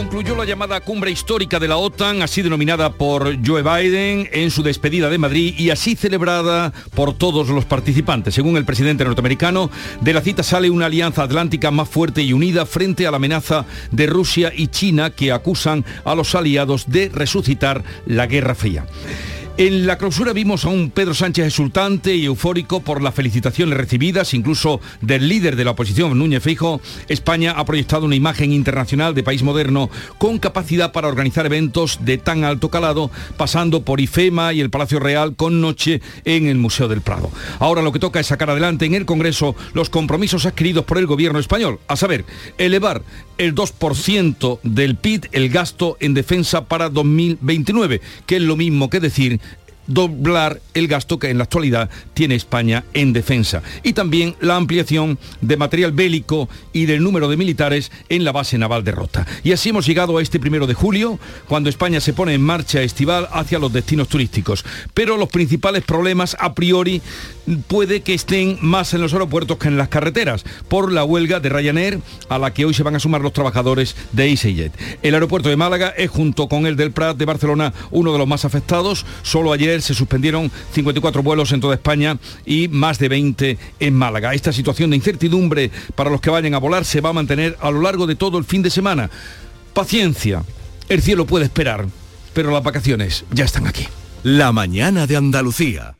Concluyó la llamada cumbre histórica de la OTAN, así denominada por Joe Biden en su despedida de Madrid y así celebrada por todos los participantes. Según el presidente norteamericano, de la cita sale una alianza atlántica más fuerte y unida frente a la amenaza de Rusia y China que acusan a los aliados de resucitar la Guerra Fría. En la clausura vimos a un Pedro Sánchez exultante y eufórico por las felicitaciones recibidas, incluso del líder de la oposición, Núñez Fijo. España ha proyectado una imagen internacional de país moderno con capacidad para organizar eventos de tan alto calado, pasando por IFEMA y el Palacio Real con noche en el Museo del Prado. Ahora lo que toca es sacar adelante en el Congreso los compromisos adquiridos por el gobierno español, a saber, elevar el 2% del PIB, el gasto en defensa para 2029, que es lo mismo que decir doblar el gasto que en la actualidad tiene España en defensa. Y también la ampliación de material bélico y del número de militares en la base naval de Rota. Y así hemos llegado a este primero de julio, cuando España se pone en marcha estival hacia los destinos turísticos. Pero los principales problemas a priori puede que estén más en los aeropuertos que en las carreteras, por la huelga de Ryanair a la que hoy se van a sumar los trabajadores de EasyJet. El aeropuerto de Málaga es junto con el del Prat de Barcelona uno de los más afectados. Solo ayer se suspendieron 54 vuelos en toda España y más de 20 en Málaga. Esta situación de incertidumbre para los que vayan a volar se va a mantener a lo largo de todo el fin de semana. Paciencia, el cielo puede esperar, pero las vacaciones ya están aquí. La mañana de Andalucía.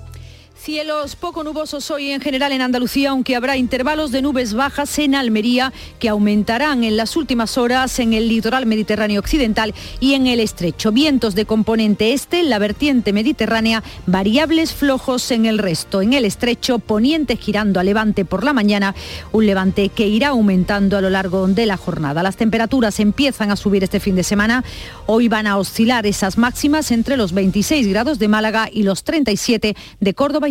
Cielos poco nubosos hoy en general en Andalucía, aunque habrá intervalos de nubes bajas en Almería que aumentarán en las últimas horas en el litoral mediterráneo occidental y en el estrecho. Vientos de componente este en la vertiente mediterránea, variables flojos en el resto. En el estrecho, poniente girando a levante por la mañana, un levante que irá aumentando a lo largo de la jornada. Las temperaturas empiezan a subir este fin de semana. Hoy van a oscilar esas máximas entre los 26 grados de Málaga y los 37 de Córdoba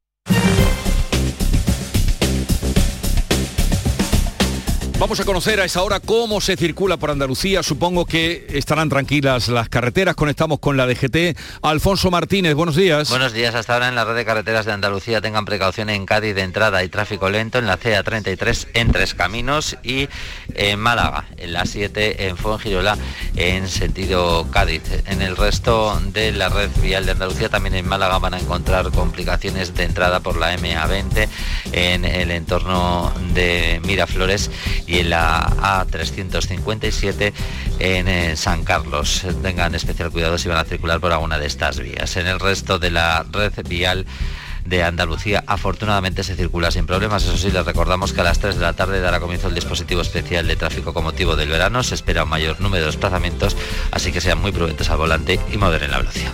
Vamos a conocer a esa hora cómo se circula por Andalucía. Supongo que estarán tranquilas las carreteras. Conectamos con la DGT. Alfonso Martínez, buenos días. Buenos días. Hasta ahora en la red de carreteras de Andalucía tengan precaución en Cádiz de entrada y tráfico lento en la CA33 en Tres Caminos y en Málaga, en la 7 en Fuengirola en sentido Cádiz. En el resto de la red vial de Andalucía, también en Málaga van a encontrar complicaciones de entrada por la MA20 en el entorno de Miraflores en la A357 en eh, San Carlos. Tengan especial cuidado si van a circular por alguna de estas vías. En el resto de la red vial de Andalucía. Afortunadamente se circula sin problemas. Eso sí, les recordamos que a las 3 de la tarde dará comienzo el dispositivo especial de tráfico con motivo del verano. Se espera un mayor número de desplazamientos, así que sean muy prudentes al volante y moderen la velocidad.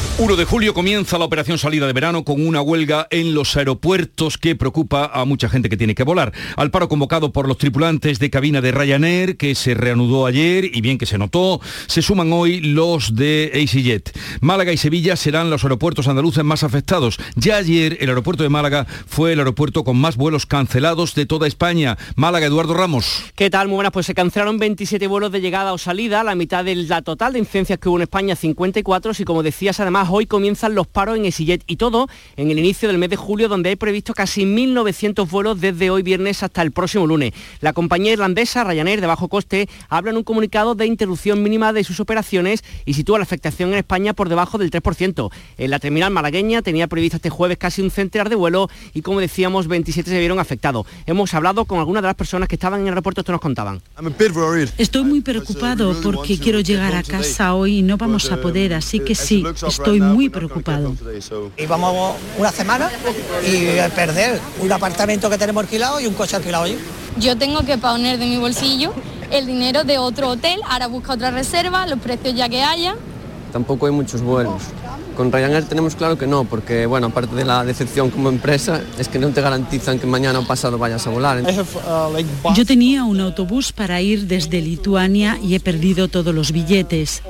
1 de julio comienza la operación salida de verano con una huelga en los aeropuertos que preocupa a mucha gente que tiene que volar. Al paro convocado por los tripulantes de cabina de Ryanair, que se reanudó ayer y bien que se notó, se suman hoy los de EasyJet. Málaga y Sevilla serán los aeropuertos andaluces más afectados. Ya ayer el aeropuerto de Málaga fue el aeropuerto con más vuelos cancelados de toda España. Málaga, Eduardo Ramos. ¿Qué tal? Muy buenas. Pues se cancelaron 27 vuelos de llegada o salida, la mitad de la total de incidencias que hubo en España, 54, y como decías además hoy comienzan los paros en EasyJet y todo en el inicio del mes de julio donde hay previsto casi 1.900 vuelos desde hoy viernes hasta el próximo lunes. La compañía irlandesa Ryanair de bajo coste habla en un comunicado de interrupción mínima de sus operaciones y sitúa la afectación en España por debajo del 3%. En la terminal malagueña tenía previsto este jueves casi un centenar de vuelos y como decíamos 27 se vieron afectados. Hemos hablado con algunas de las personas que estaban en el aeropuerto, esto nos contaban. Estoy muy preocupado porque quiero llegar a casa hoy y no vamos a poder, así que sí, estoy muy preocupado. Y vamos una semana y perder un apartamento que tenemos alquilado y un coche alquilado allí. Yo tengo que poner de mi bolsillo el dinero de otro hotel, ahora busca otra reserva, los precios ya que haya. Tampoco hay muchos vuelos. Con Ryanair tenemos claro que no, porque bueno, aparte de la decepción como empresa, es que no te garantizan que mañana o pasado vayas a volar. Yo tenía un autobús para ir desde Lituania y he perdido todos los billetes.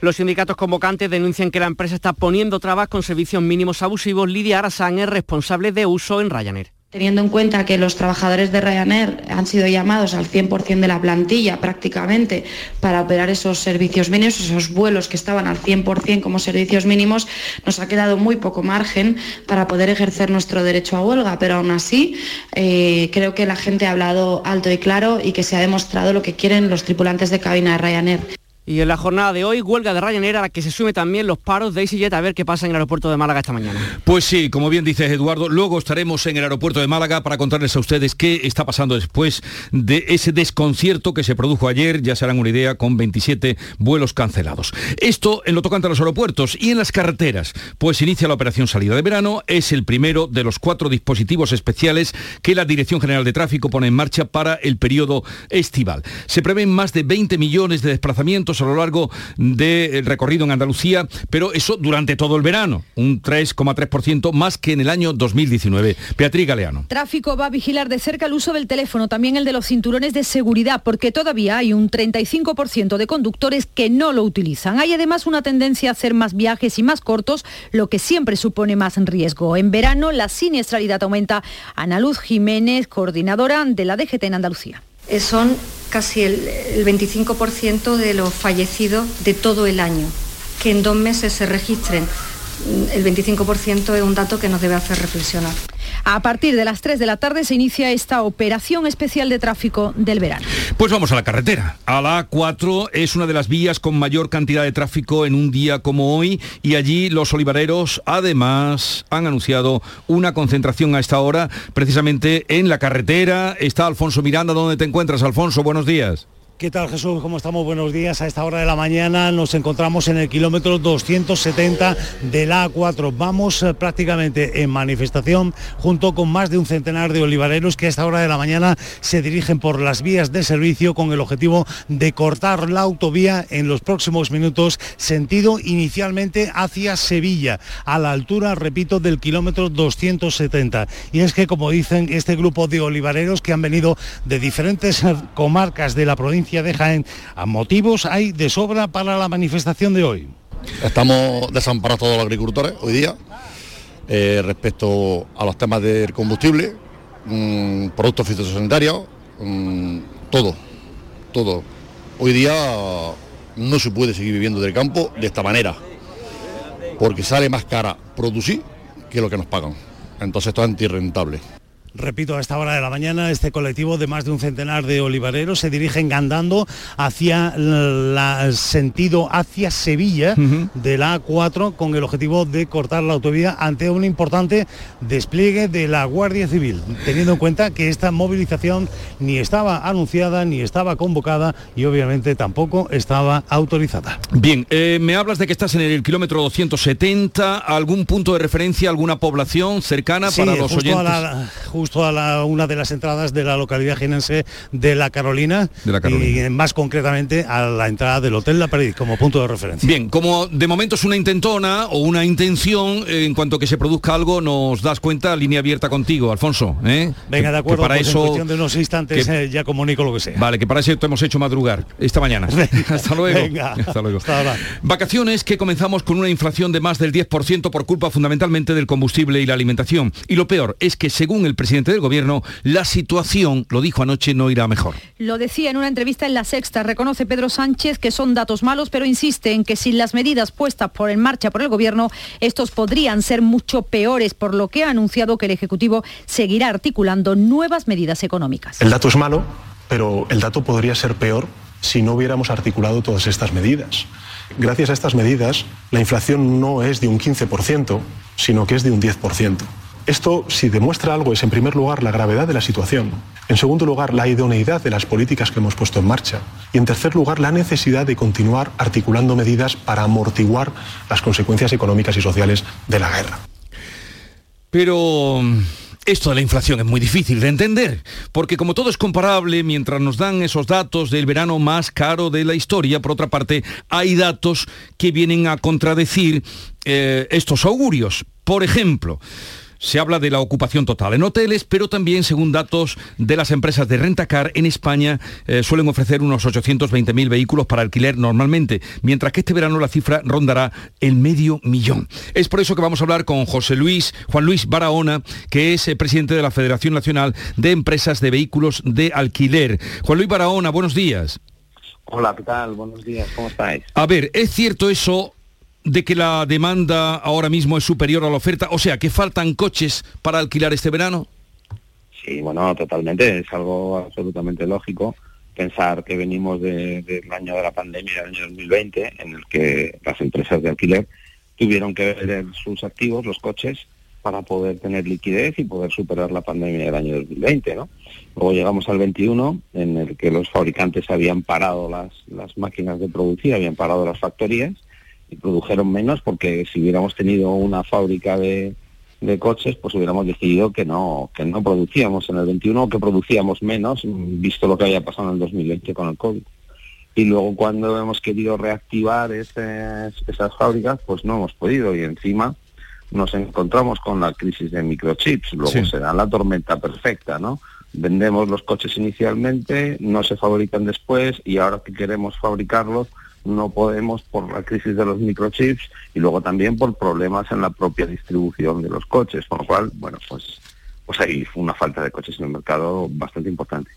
Los sindicatos convocantes denuncian que la empresa está poniendo trabas con servicios mínimos abusivos. Lidia Arasán es responsable de uso en Ryanair. Teniendo en cuenta que los trabajadores de Ryanair han sido llamados al 100% de la plantilla prácticamente para operar esos servicios mínimos, esos vuelos que estaban al 100% como servicios mínimos, nos ha quedado muy poco margen para poder ejercer nuestro derecho a huelga, pero aún así eh, creo que la gente ha hablado alto y claro y que se ha demostrado lo que quieren los tripulantes de cabina de Ryanair. Y en la jornada de hoy, huelga de Ryanair a la que se sume también los paros de EasyJet a ver qué pasa en el aeropuerto de Málaga esta mañana. Pues sí, como bien dice Eduardo, luego estaremos en el aeropuerto de Málaga para contarles a ustedes qué está pasando después de ese desconcierto que se produjo ayer, ya se harán una idea, con 27 vuelos cancelados. Esto en lo tocante a los aeropuertos y en las carreteras, pues inicia la operación salida de verano, es el primero de los cuatro dispositivos especiales que la Dirección General de Tráfico pone en marcha para el periodo estival. Se prevén más de 20 millones de desplazamientos a lo largo del recorrido en Andalucía, pero eso durante todo el verano, un 3,3% más que en el año 2019. Beatriz Galeano. Tráfico va a vigilar de cerca el uso del teléfono, también el de los cinturones de seguridad, porque todavía hay un 35% de conductores que no lo utilizan. Hay además una tendencia a hacer más viajes y más cortos, lo que siempre supone más riesgo. En verano la siniestralidad aumenta. Ana Luz Jiménez, coordinadora de la DGT en Andalucía. Eh, son casi el, 25% de los fallecidos de todo el año. Que en dos meses se registren mm, el 25% es un dato que nos debe hacer reflexionar. A partir de las 3 de la tarde se inicia esta operación especial de tráfico del verano. Pues vamos a la carretera. A la A4 es una de las vías con mayor cantidad de tráfico en un día como hoy y allí los olivareros además han anunciado una concentración a esta hora precisamente en la carretera. Está Alfonso Miranda, ¿dónde te encuentras? Alfonso, buenos días. ¿Qué tal Jesús? ¿Cómo estamos? Buenos días. A esta hora de la mañana nos encontramos en el kilómetro 270 del A4. Vamos eh, prácticamente en manifestación junto con más de un centenar de olivareros que a esta hora de la mañana se dirigen por las vías de servicio con el objetivo de cortar la autovía en los próximos minutos, sentido inicialmente hacia Sevilla, a la altura, repito, del kilómetro 270. Y es que, como dicen, este grupo de olivareros que han venido de diferentes comarcas de la provincia de Jaén. A motivos hay de sobra para la manifestación de hoy. Estamos desamparados todos los agricultores hoy día eh, respecto a los temas del combustible, mm, productos fitosanitarios, mm, todo, todo. Hoy día no se puede seguir viviendo del campo de esta manera, porque sale más cara producir que lo que nos pagan. Entonces esto es antirrentable. Repito, a esta hora de la mañana este colectivo de más de un centenar de olivareros se dirigen andando hacia el sentido hacia Sevilla de la A4 con el objetivo de cortar la autovía ante un importante despliegue de la Guardia Civil, teniendo en cuenta que esta movilización ni estaba anunciada ni estaba convocada y obviamente tampoco estaba autorizada. Bien, eh, me hablas de que estás en el kilómetro 270, algún punto de referencia, alguna población cercana para los oyentes justo a la, una de las entradas de la localidad jienense de La Carolina, y más concretamente a la entrada del Hotel La Pared como punto de referencia. Bien, como de momento es una intentona o una intención, eh, en cuanto que se produzca algo nos das cuenta, línea abierta contigo, Alfonso. ¿eh? Venga, de acuerdo, para pues eso, en cuestión de unos instantes eh, ya comunico lo que sea. Vale, que para eso te hemos hecho madrugar esta mañana. Hasta luego. Venga, hasta luego. Vacaciones que comenzamos con una inflación de más del 10% por culpa fundamentalmente del combustible y la alimentación. Y lo peor es que según el presidente presidente del gobierno, la situación, lo dijo anoche, no irá mejor. Lo decía en una entrevista en La Sexta, reconoce Pedro Sánchez que son datos malos, pero insiste en que sin las medidas puestas por en marcha por el gobierno, estos podrían ser mucho peores, por lo que ha anunciado que el Ejecutivo seguirá articulando nuevas medidas económicas. El dato es malo, pero el dato podría ser peor si no hubiéramos articulado todas estas medidas. Gracias a estas medidas, la inflación no es de un 15%, sino que es de un 10%. Esto, si demuestra algo, es en primer lugar la gravedad de la situación, en segundo lugar la idoneidad de las políticas que hemos puesto en marcha y en tercer lugar la necesidad de continuar articulando medidas para amortiguar las consecuencias económicas y sociales de la guerra. Pero esto de la inflación es muy difícil de entender, porque como todo es comparable, mientras nos dan esos datos del verano más caro de la historia, por otra parte, hay datos que vienen a contradecir eh, estos augurios. Por ejemplo, se habla de la ocupación total en hoteles, pero también, según datos de las empresas de rentacar, en España eh, suelen ofrecer unos 820.000 vehículos para alquiler normalmente, mientras que este verano la cifra rondará el medio millón. Es por eso que vamos a hablar con José Luis, Juan Luis Barahona, que es eh, presidente de la Federación Nacional de Empresas de Vehículos de Alquiler. Juan Luis Barahona, buenos días. Hola, ¿qué tal? Buenos días, ¿cómo estáis? A ver, ¿es cierto eso de que la demanda ahora mismo es superior a la oferta? O sea, que faltan coches para alquilar este verano. Sí, bueno, totalmente. Es algo absolutamente lógico pensar que venimos del año de la pandemia, del año 2020, en el que las empresas de alquiler tuvieron que vender sus activos, los coches, para poder tener liquidez y poder superar la pandemia del año 2020, ¿no? Luego llegamos al 21, en el que los fabricantes habían parado las, las máquinas de producir, habían parado las factorías, y produjeron menos porque si hubiéramos tenido una fábrica de, coches, pues hubiéramos decidido que no, que no producíamos en el 21 o que producíamos menos, visto lo que había pasado en el 2020 con el COVID. Y luego cuando hemos querido reactivar esas, esas fábricas, pues no hemos podido y encima nos encontramos con la crisis de microchips, luego se da la tormenta perfecta, ¿no? Vendemos los coches inicialmente, no se fabrican después y ahora que queremos fabricarlos, no podemos por la crisis de los microchips y luego también por problemas en la propia distribución de los coches, con lo cual, bueno, pues, pues hay una falta de coches en el mercado bastante importante.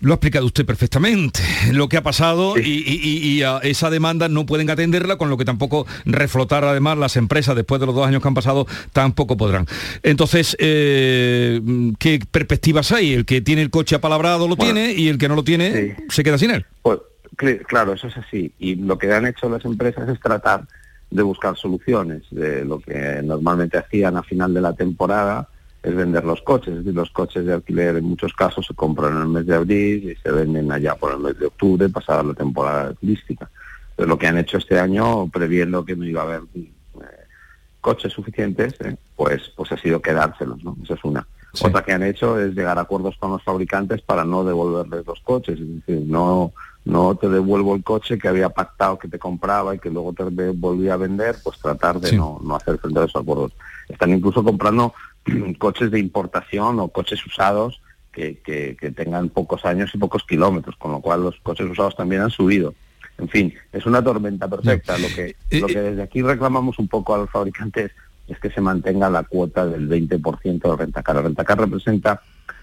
Lo ha explicado usted perfectamente, lo que ha pasado y, a esa demanda no pueden atenderla, con lo que tampoco reflotar además las empresas después de los dos años que han pasado tampoco podrán. Entonces, eh, ¿qué perspectivas hay? El que tiene el coche apalabrado lo tiene y el que no lo tiene se queda sin él. Pues, Claro, eso es así. Y lo que han hecho las empresas es tratar de buscar soluciones. De lo que normalmente hacían a final de la temporada es vender los coches. Es decir, los coches de alquiler en muchos casos se compran en el mes de abril y se venden allá por el mes de octubre, pasada la temporada turística. Pero lo que han hecho este año, previendo que no iba a haber eh, coches suficientes, eh, pues, pues ha sido quedárselos. ¿no? Esa es una. Otra que han hecho es llegar a acuerdos con los fabricantes para no devolverles los coches. Es decir, no no te devuelvo el coche que había pactado que te compraba y que luego te volvía a vender, pues tratar de no, no hacer frente a esos acuerdos. Están incluso comprando coches de importación o coches usados que, que, tengan pocos años y pocos kilómetros, con lo cual los coches usados también han subido. En fin, es una tormenta perfecta. Lo que, lo que desde aquí reclamamos un poco a los fabricantes es que se mantenga la cuota del 20% de rentacar. El rentacar representa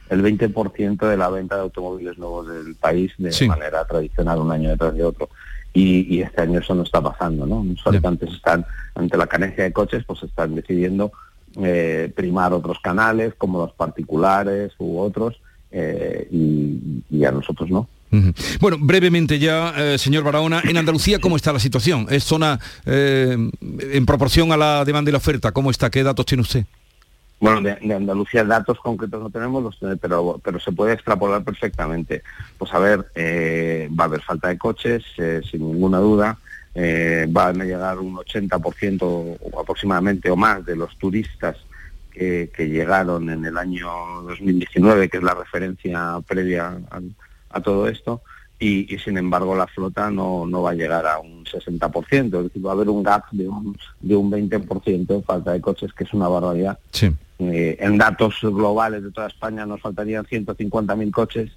el 20% de la venta de automóviles nuevos del país de manera tradicional un año detrás de otro. Y, este año eso no está pasando, ¿no? Los fabricantes están, ante la carencia de coches, pues están decidiendo eh, primar otros canales, como los particulares u otros, eh, y, a nosotros no. Bueno, brevemente ya, eh, señor Barahona, en Andalucía, ¿cómo está la situación? ¿Es zona en proporción a la demanda y la oferta? ¿Cómo está? ¿Qué datos tiene usted? Bueno, de, Andalucía datos concretos no tenemos, los, pero, pero se puede extrapolar perfectamente. Pues a ver, eh, va a haber falta de coches, eh, sin ninguna duda. Eh, van a llegar un 80% o aproximadamente o más de los turistas que, llegaron en el año 2019, que es la referencia previa a, todo esto. Y, sin embargo la flota no, no va a llegar a un 60%, es decir, va a haber un gap de un, de un 20% de falta de coches, que es una barbaridad. Sí. Eh, en datos globales de toda España nos faltarían 150.000 coches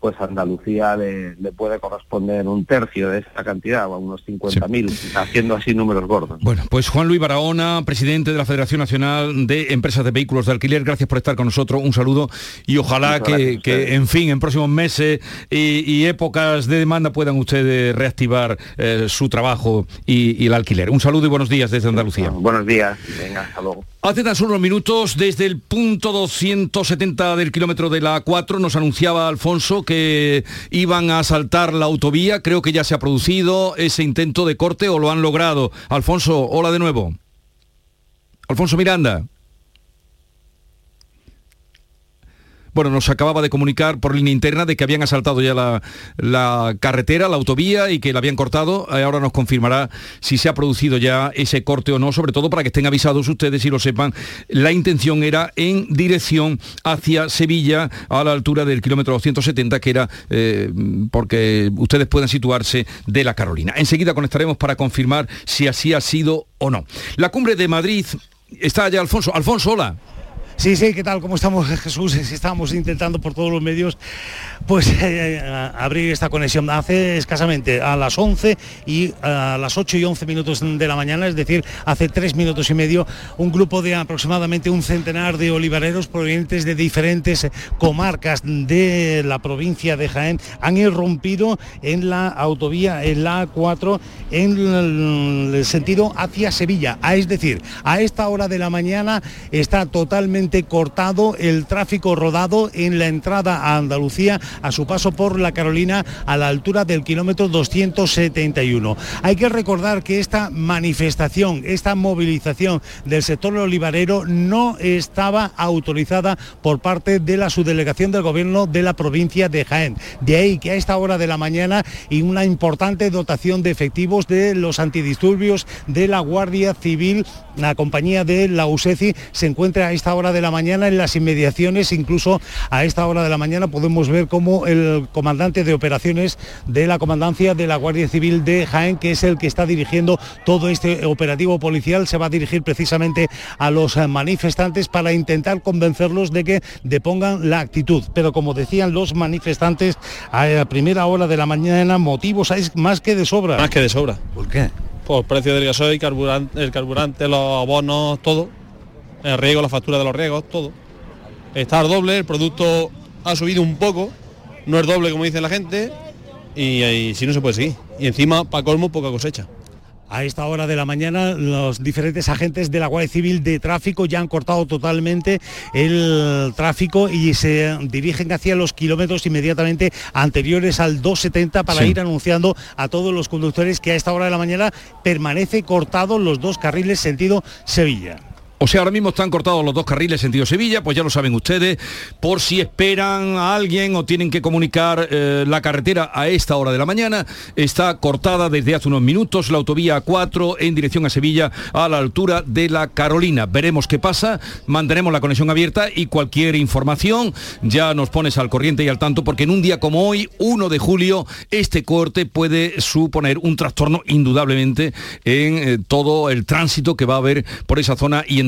pues a Andalucía le, le puede corresponder un tercio de esa cantidad, o a unos 50.000, haciendo así números gordos. Bueno, pues Juan Luis Barahona, presidente de la Federación Nacional de Empresas de Vehículos de Alquiler, gracias por estar con nosotros, un saludo y ojalá que, en fin, en próximos meses y, y épocas de demanda puedan ustedes reactivar eh, su trabajo y, y el alquiler. Un saludo y buenos días desde Andalucía. Buenos días, venga, hasta luego. Hace tan solo unos minutos, desde el punto 270 del kilómetro de la A4, nos anunciaba Alfonso que iban a asaltar la autovía. Creo que ya se ha producido ese intento de corte o lo han logrado. Alfonso, hola de nuevo. Alfonso Miranda. Bueno, nos acababa de comunicar por línea interna de que habían asaltado ya la, carretera, la autovía y que la habían cortado. Eh, Ahora nos confirmará si se ha producido ya ese corte o no, sobre todo para que estén avisados ustedes y lo sepan. La intención era en dirección hacia Sevilla, a la altura del kilómetro 270, que era eh, porque ustedes puedan situarse de la Carolina. Enseguida conectaremos para confirmar si así ha sido o no. La cumbre de Madrid está allá, Alfonso. Alfonso, hola. Sí, sí, ¿qué tal? ¿Cómo estamos, Jesús? Estamos intentando por todos los medios pues eh, abrir esta conexión. Hace escasamente a las 11 y a las 8 y 11 minutos de la mañana, es decir, hace tres minutos y medio, un grupo de aproximadamente un centenar de olivareros provenientes de diferentes comarcas de la provincia de Jaén han irrumpido en la autovía, en la A4, en el sentido hacia Sevilla. Ah, Es decir, a esta hora de la mañana está totalmente cortado el tráfico rodado en la entrada a Andalucía a su paso por la Carolina a la altura del kilómetro 271. Hay que recordar que esta manifestación, esta movilización del sector olivarero no estaba autorizada por parte de la subdelegación del gobierno de la provincia de Jaén. De ahí que a esta hora de la mañana y una importante dotación de efectivos de los antidisturbios de la Guardia Civil, la compañía de la USECI se encuentra a esta hora de la mañana en las inmediaciones, incluso a esta hora de la mañana podemos ver cómo el comandante de operaciones de la comandancia de la Guardia Civil de Jaén, que es el que está dirigiendo todo este operativo policial, se va a dirigir precisamente a los eh, manifestantes para intentar convencerlos de que depongan la actitud. Pero como decían los manifestantes, a la primera hora de la mañana motivos hay más que de sobra. Más que de sobra. ¿Por qué? Por precio del gasoil, carburante, el carburante, los abonos, todo. El riego, la factura de los riegos, todo. Está al doble, el producto ha subido un poco, no es doble como dice la gente, y, y si no se puede seguir. Y encima, para colmo, poca cosecha. A esta hora de la mañana los diferentes agentes de la Guardia Civil de Tráfico ya han cortado totalmente el tráfico y se dirigen hacia los kilómetros inmediatamente anteriores al 270 para Sí. ir anunciando a todos los conductores que a esta hora de la mañana permanece cortados los dos carriles sentido Sevilla. O sea, ahora mismo están cortados los dos carriles sentido Sevilla, pues ya lo saben ustedes, por si esperan a alguien o tienen que comunicar eh, la carretera a esta hora de la mañana, está cortada desde hace unos minutos la autovía A4 en dirección a Sevilla a la altura de la Carolina. Veremos qué pasa, mantenemos la conexión abierta y cualquier información ya nos pones al corriente y al tanto, porque en un día como hoy, 1 de julio, este corte puede suponer un trastorno indudablemente en eh, todo el tránsito que va a haber por esa zona y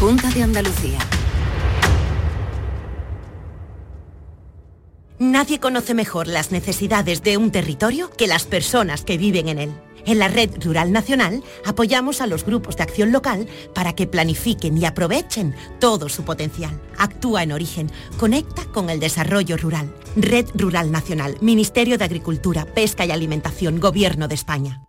Junta de Andalucía. Nadie conoce mejor las necesidades de un territorio que las personas que viven en él. En la Red Rural Nacional apoyamos a los grupos de acción local para que planifiquen y aprovechen todo su potencial. Actúa en origen, conecta con el desarrollo rural. Red Rural Nacional, Ministerio de Agricultura, Pesca y Alimentación, Gobierno de España.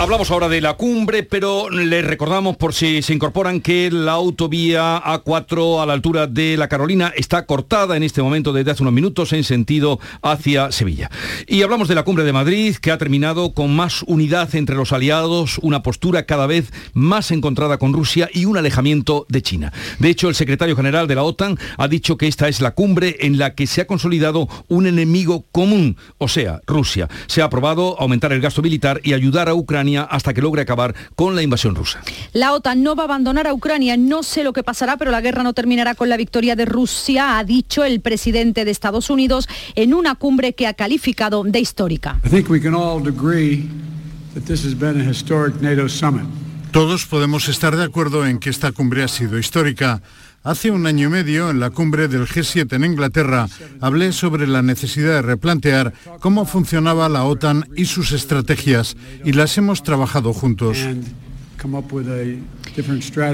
Hablamos ahora de la cumbre, pero les recordamos por si se incorporan que la autovía A4 a la altura de la Carolina está cortada en este momento desde hace unos minutos en sentido hacia Sevilla. Y hablamos de la cumbre de Madrid que ha terminado con más unidad entre los aliados, una postura cada vez más encontrada con Rusia y un alejamiento de China. De hecho, el secretario general de la OTAN ha dicho que esta es la cumbre en la que se ha consolidado un enemigo común, o sea, Rusia. Se ha aprobado aumentar el gasto militar y ayudar a Ucrania hasta que logre acabar con la invasión rusa. La OTAN no va a abandonar a Ucrania. No sé lo que pasará, pero la guerra no terminará con la victoria de Rusia, ha dicho el presidente de Estados Unidos en una cumbre que ha calificado de histórica. Todos podemos estar de acuerdo en que esta cumbre ha sido histórica. Hace un año y medio, en la cumbre del G7 en Inglaterra, hablé sobre la necesidad de replantear cómo funcionaba la OTAN y sus estrategias, y las hemos trabajado juntos.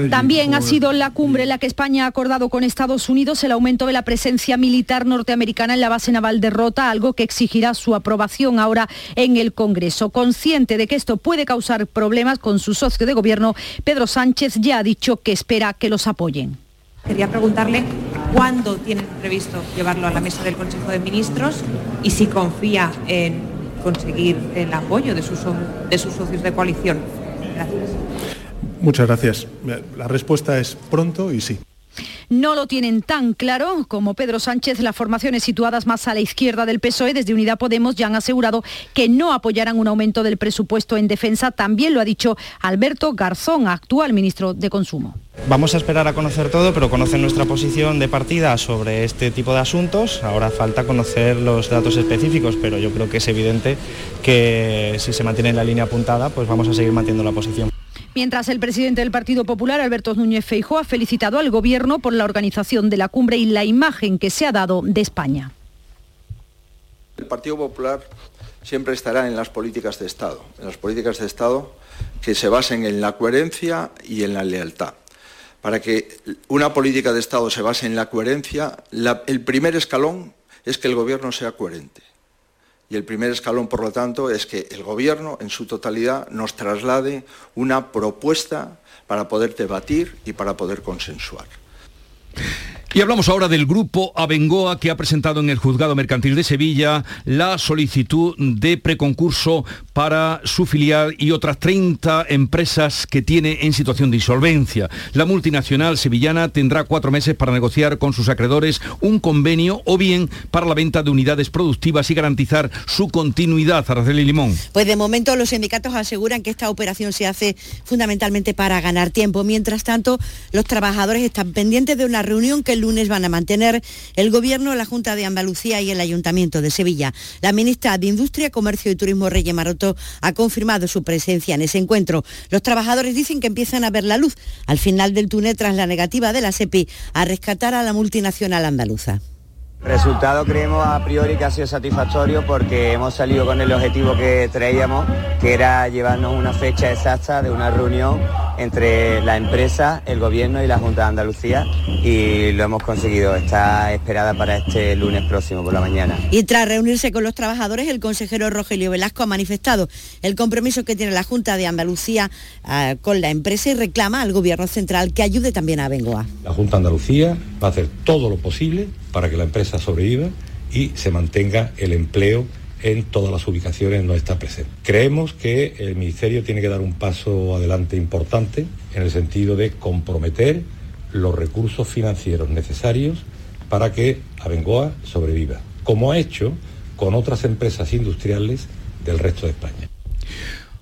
También ha sido la cumbre en la que España ha acordado con Estados Unidos el aumento de la presencia militar norteamericana en la base naval de Rota, algo que exigirá su aprobación ahora en el Congreso. Consciente de que esto puede causar problemas con su socio de gobierno, Pedro Sánchez ya ha dicho que espera que los apoyen. Quería preguntarle cuándo tienen previsto llevarlo a la mesa del Consejo de Ministros y si confía en conseguir el apoyo de sus, de sus socios de coalición. Gracias. Muchas gracias. La respuesta es pronto y sí. No lo tienen tan claro como Pedro Sánchez. Las formaciones situadas más a la izquierda del PSOE desde Unidad Podemos ya han asegurado que no apoyarán un aumento del presupuesto en defensa. También lo ha dicho Alberto Garzón, actual ministro de Consumo. Vamos a esperar a conocer todo, pero conocen nuestra posición de partida sobre este tipo de asuntos. Ahora falta conocer los datos específicos, pero yo creo que es evidente que si se mantiene la línea apuntada, pues vamos a seguir manteniendo la posición. Mientras el presidente del Partido Popular, Alberto Núñez Feijóo, ha felicitado al Gobierno por la organización de la cumbre y la imagen que se ha dado de España. El Partido Popular siempre estará en las políticas de Estado, en las políticas de Estado que se basen en la coherencia y en la lealtad. Para que una política de Estado se base en la coherencia, el primer escalón es que el Gobierno sea coherente. Y el primer escalón, por lo tanto, es que el Gobierno, en su totalidad, nos traslade una propuesta para poder debatir y para poder consensuar. Y hablamos ahora del grupo Abengoa que ha presentado en el Juzgado Mercantil de Sevilla la solicitud de preconcurso para su filial y otras 30 empresas que tiene en situación de insolvencia. La multinacional sevillana tendrá cuatro meses para negociar con sus acreedores un convenio o bien para la venta de unidades productivas y garantizar su continuidad. Araceli Limón. Pues de momento los sindicatos aseguran que esta operación se hace fundamentalmente para ganar tiempo. Mientras tanto, los trabajadores están pendientes de una reunión que el lunes van a mantener el Gobierno, la Junta de Andalucía y el Ayuntamiento de Sevilla. La ministra de Industria, Comercio y Turismo, Reyes Maroto, ha confirmado su presencia en ese encuentro. Los trabajadores dicen que empiezan a ver la luz al final del túnel tras la negativa de la SEPI a rescatar a la multinacional andaluza. El resultado creemos a priori que ha sido satisfactorio porque hemos salido con el objetivo que traíamos, que era llevarnos una fecha exacta de una reunión entre la empresa, el gobierno y la Junta de Andalucía y lo hemos conseguido. Está esperada para este lunes próximo por la mañana. Y tras reunirse con los trabajadores, el consejero Rogelio Velasco ha manifestado el compromiso que tiene la Junta de Andalucía uh, con la empresa y reclama al gobierno central que ayude también a Bengoa. La Junta de Andalucía va a hacer todo lo posible para que la empresa sobreviva y se mantenga el empleo en todas las ubicaciones donde está presente. Creemos que el Ministerio tiene que dar un paso adelante importante en el sentido de comprometer los recursos financieros necesarios para que Abengoa sobreviva, como ha hecho con otras empresas industriales del resto de España.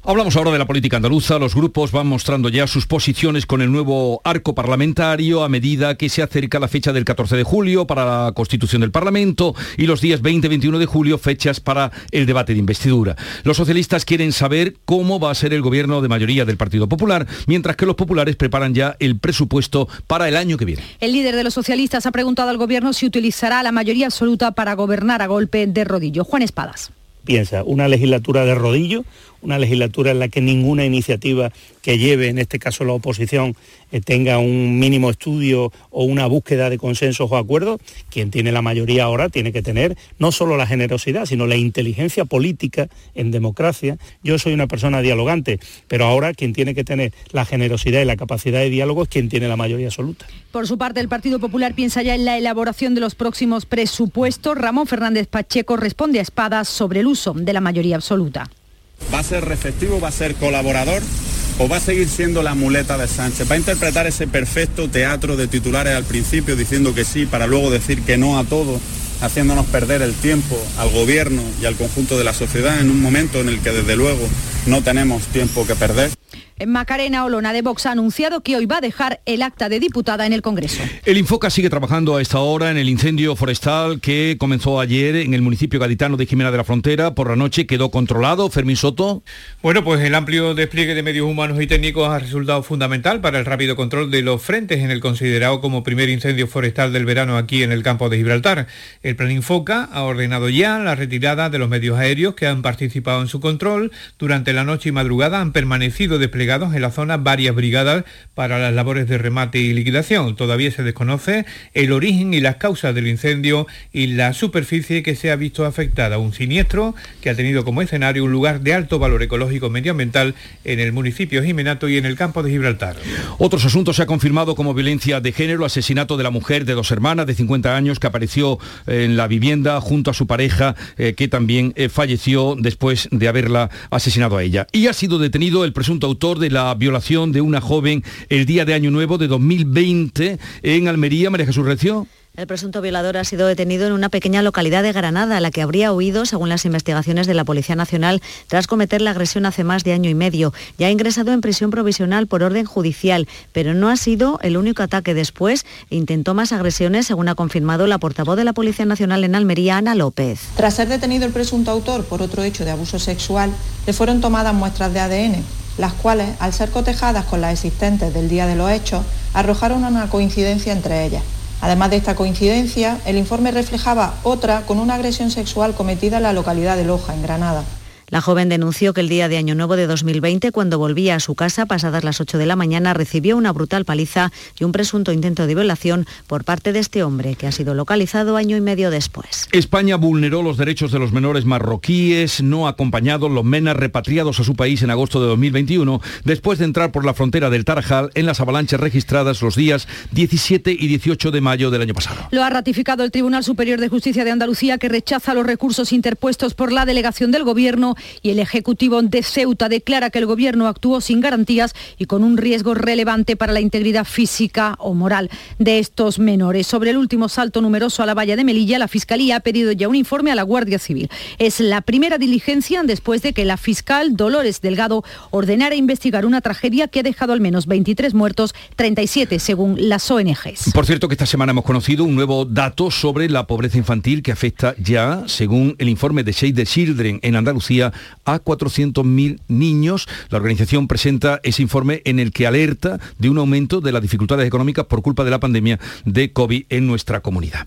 Hablamos ahora de la política andaluza. Los grupos van mostrando ya sus posiciones con el nuevo arco parlamentario a medida que se acerca la fecha del 14 de julio para la constitución del Parlamento y los días 20 y 21 de julio fechas para el debate de investidura. Los socialistas quieren saber cómo va a ser el gobierno de mayoría del Partido Popular, mientras que los populares preparan ya el presupuesto para el año que viene. El líder de los socialistas ha preguntado al gobierno si utilizará la mayoría absoluta para gobernar a golpe de rodillo. Juan Espadas piensa una legislatura de rodillo, una legislatura en la que ninguna iniciativa que lleve, en este caso la oposición, eh, tenga un mínimo estudio o una búsqueda de consensos o acuerdos, quien tiene la mayoría ahora tiene que tener no solo la generosidad, sino la inteligencia política en democracia. Yo soy una persona dialogante, pero ahora quien tiene que tener la generosidad y la capacidad de diálogo es quien tiene la mayoría absoluta. Por su parte, el Partido Popular piensa ya en la elaboración de los próximos presupuestos. Ramón Fernández Pacheco responde a espadas sobre el uso de la mayoría absoluta. ¿Va a ser receptivo, va a ser colaborador o va a seguir siendo la muleta de Sánchez? ¿Va a interpretar ese perfecto teatro de titulares al principio diciendo que sí para luego decir que no a todo, haciéndonos perder el tiempo al gobierno y al conjunto de la sociedad en un momento en el que desde luego no tenemos tiempo que perder? Macarena Olona de Vox ha anunciado que hoy va a dejar el acta de diputada en el Congreso. El Infoca sigue trabajando a esta hora en el incendio forestal que comenzó ayer en el municipio gaditano de Jimena de la Frontera. Por la noche quedó controlado. Fermín Soto. Bueno, pues el amplio despliegue de medios humanos y técnicos ha resultado fundamental para el rápido control de los frentes en el considerado como primer incendio forestal del verano aquí en el campo de Gibraltar. El plan Infoca ha ordenado ya la retirada de los medios aéreos que han participado en su control. Durante la noche y madrugada han permanecido desplegados en la zona varias brigadas para las labores de remate y liquidación. Todavía se desconoce el origen y las causas del incendio y la superficie que se ha visto afectada. Un siniestro que ha tenido como escenario un lugar de alto valor ecológico medioambiental en el municipio Jimenato y en el campo de Gibraltar. Otros asuntos se ha confirmado como violencia de género, asesinato de la mujer de dos hermanas de 50 años que apareció en la vivienda junto a su pareja eh, que también eh, falleció después de haberla asesinado a ella. Y ha sido detenido el presunto autor de la violación de una joven el día de Año Nuevo de 2020 en Almería, María Jesús Recio. El presunto violador ha sido detenido en una pequeña localidad de Granada, a la que habría huido, según las investigaciones de la Policía Nacional, tras cometer la agresión hace más de año y medio. Ya ha ingresado en prisión provisional por orden judicial, pero no ha sido el único ataque después. Intentó más agresiones, según ha confirmado la portavoz de la Policía Nacional en Almería, Ana López. Tras ser detenido el presunto autor por otro hecho de abuso sexual, le fueron tomadas muestras de ADN las cuales, al ser cotejadas con las existentes del día de los hechos, arrojaron una coincidencia entre ellas. Además de esta coincidencia, el informe reflejaba otra con una agresión sexual cometida en la localidad de Loja, en Granada. La joven denunció que el día de Año Nuevo de 2020, cuando volvía a su casa pasadas las 8 de la mañana, recibió una brutal paliza y un presunto intento de violación por parte de este hombre, que ha sido localizado año y medio después. España vulneró los derechos de los menores marroquíes no acompañados, los menas repatriados a su país en agosto de 2021, después de entrar por la frontera del Tarajal en las avalanchas registradas los días 17 y 18 de mayo del año pasado. Lo ha ratificado el Tribunal Superior de Justicia de Andalucía, que rechaza los recursos interpuestos por la delegación del Gobierno y el Ejecutivo de Ceuta declara que el Gobierno actuó sin garantías y con un riesgo relevante para la integridad física o moral de estos menores. Sobre el último salto numeroso a la valla de Melilla, la Fiscalía ha pedido ya un informe a la Guardia Civil. Es la primera diligencia después de que la fiscal Dolores Delgado ordenara investigar una tragedia que ha dejado al menos 23 muertos, 37 según las ONGs. Por cierto que esta semana hemos conocido un nuevo dato sobre la pobreza infantil que afecta ya, según el informe de Save the Children en Andalucía, a 400.000 niños. La organización presenta ese informe en el que alerta de un aumento de las dificultades económicas por culpa de la pandemia de COVID en nuestra comunidad.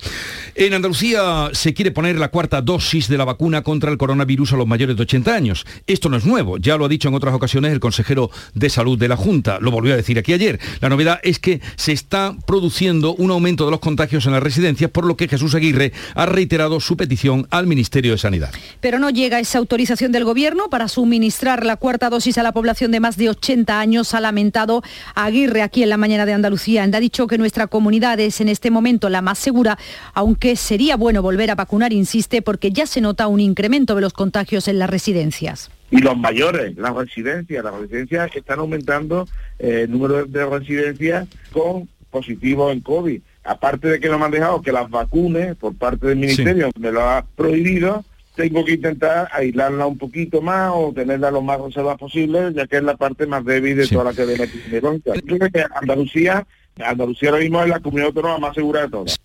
En Andalucía se quiere poner la cuarta dosis de la vacuna contra el coronavirus a los mayores de 80 años. Esto no es nuevo, ya lo ha dicho en otras ocasiones el consejero de salud de la Junta, lo volvió a decir aquí ayer. La novedad es que se está produciendo un aumento de los contagios en las residencias, por lo que Jesús Aguirre ha reiterado su petición al Ministerio de Sanidad. Pero no llega esa autorización del Gobierno para suministrar la cuarta dosis a la población de más de 80 años, ha lamentado Aguirre aquí en la mañana de Andalucía. Ha dicho que nuestra comunidad es en este momento la más segura, aunque sería bueno volver a vacunar, insiste, porque ya se nota un incremento de los contagios en las residencias. Y los mayores, las residencias, las residencias están aumentando eh, el número de residencias con positivos en COVID. Aparte de que no me han dejado que las vacunes por parte del Ministerio, me lo ha prohibido, tengo que intentar aislarla un poquito más o tenerla lo más reservada posible, ya que es la parte más débil de toda la viene epidemiológica. Yo creo que Andalucía, Andalucía ahora mismo es la comunidad autónoma más segura de todas.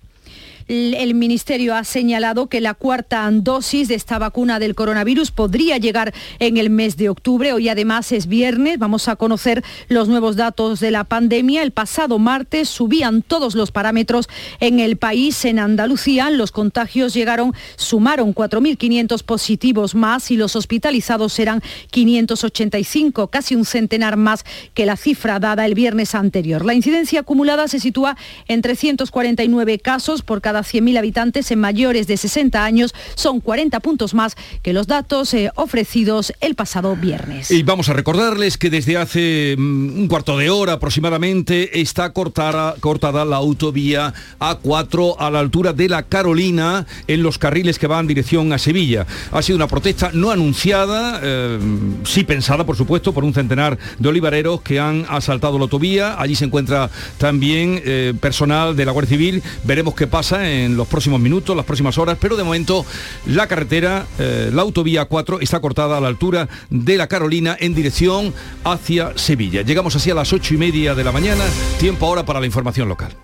El Ministerio ha señalado que la cuarta dosis de esta vacuna del coronavirus podría llegar en el mes de octubre. Hoy además es viernes, vamos a conocer los nuevos datos de la pandemia. El pasado martes subían todos los parámetros en el país. En Andalucía los contagios llegaron, sumaron 4.500 positivos más y los hospitalizados eran 585, casi un centenar más que la cifra dada el viernes anterior. La incidencia acumulada se sitúa en 349 casos por cada 100.000 habitantes en mayores de 60 años. Son 40 puntos más que los datos eh, ofrecidos el pasado viernes. Y vamos a recordarles que desde hace mm, un cuarto de hora aproximadamente está cortada, cortada la autovía A4 a la altura de la Carolina en los carriles que van dirección a Sevilla. Ha sido una protesta no anunciada, eh, sí pensada por supuesto por un centenar de olivareros que han asaltado la autovía. Allí se encuentra también eh, personal de la Guardia Civil. Veremos qué pasa en los próximos minutos, las próximas horas, pero de momento la carretera, eh, la autovía 4 está cortada a la altura de la Carolina en dirección hacia Sevilla. Llegamos así a las ocho y media de la mañana, tiempo ahora para la información local.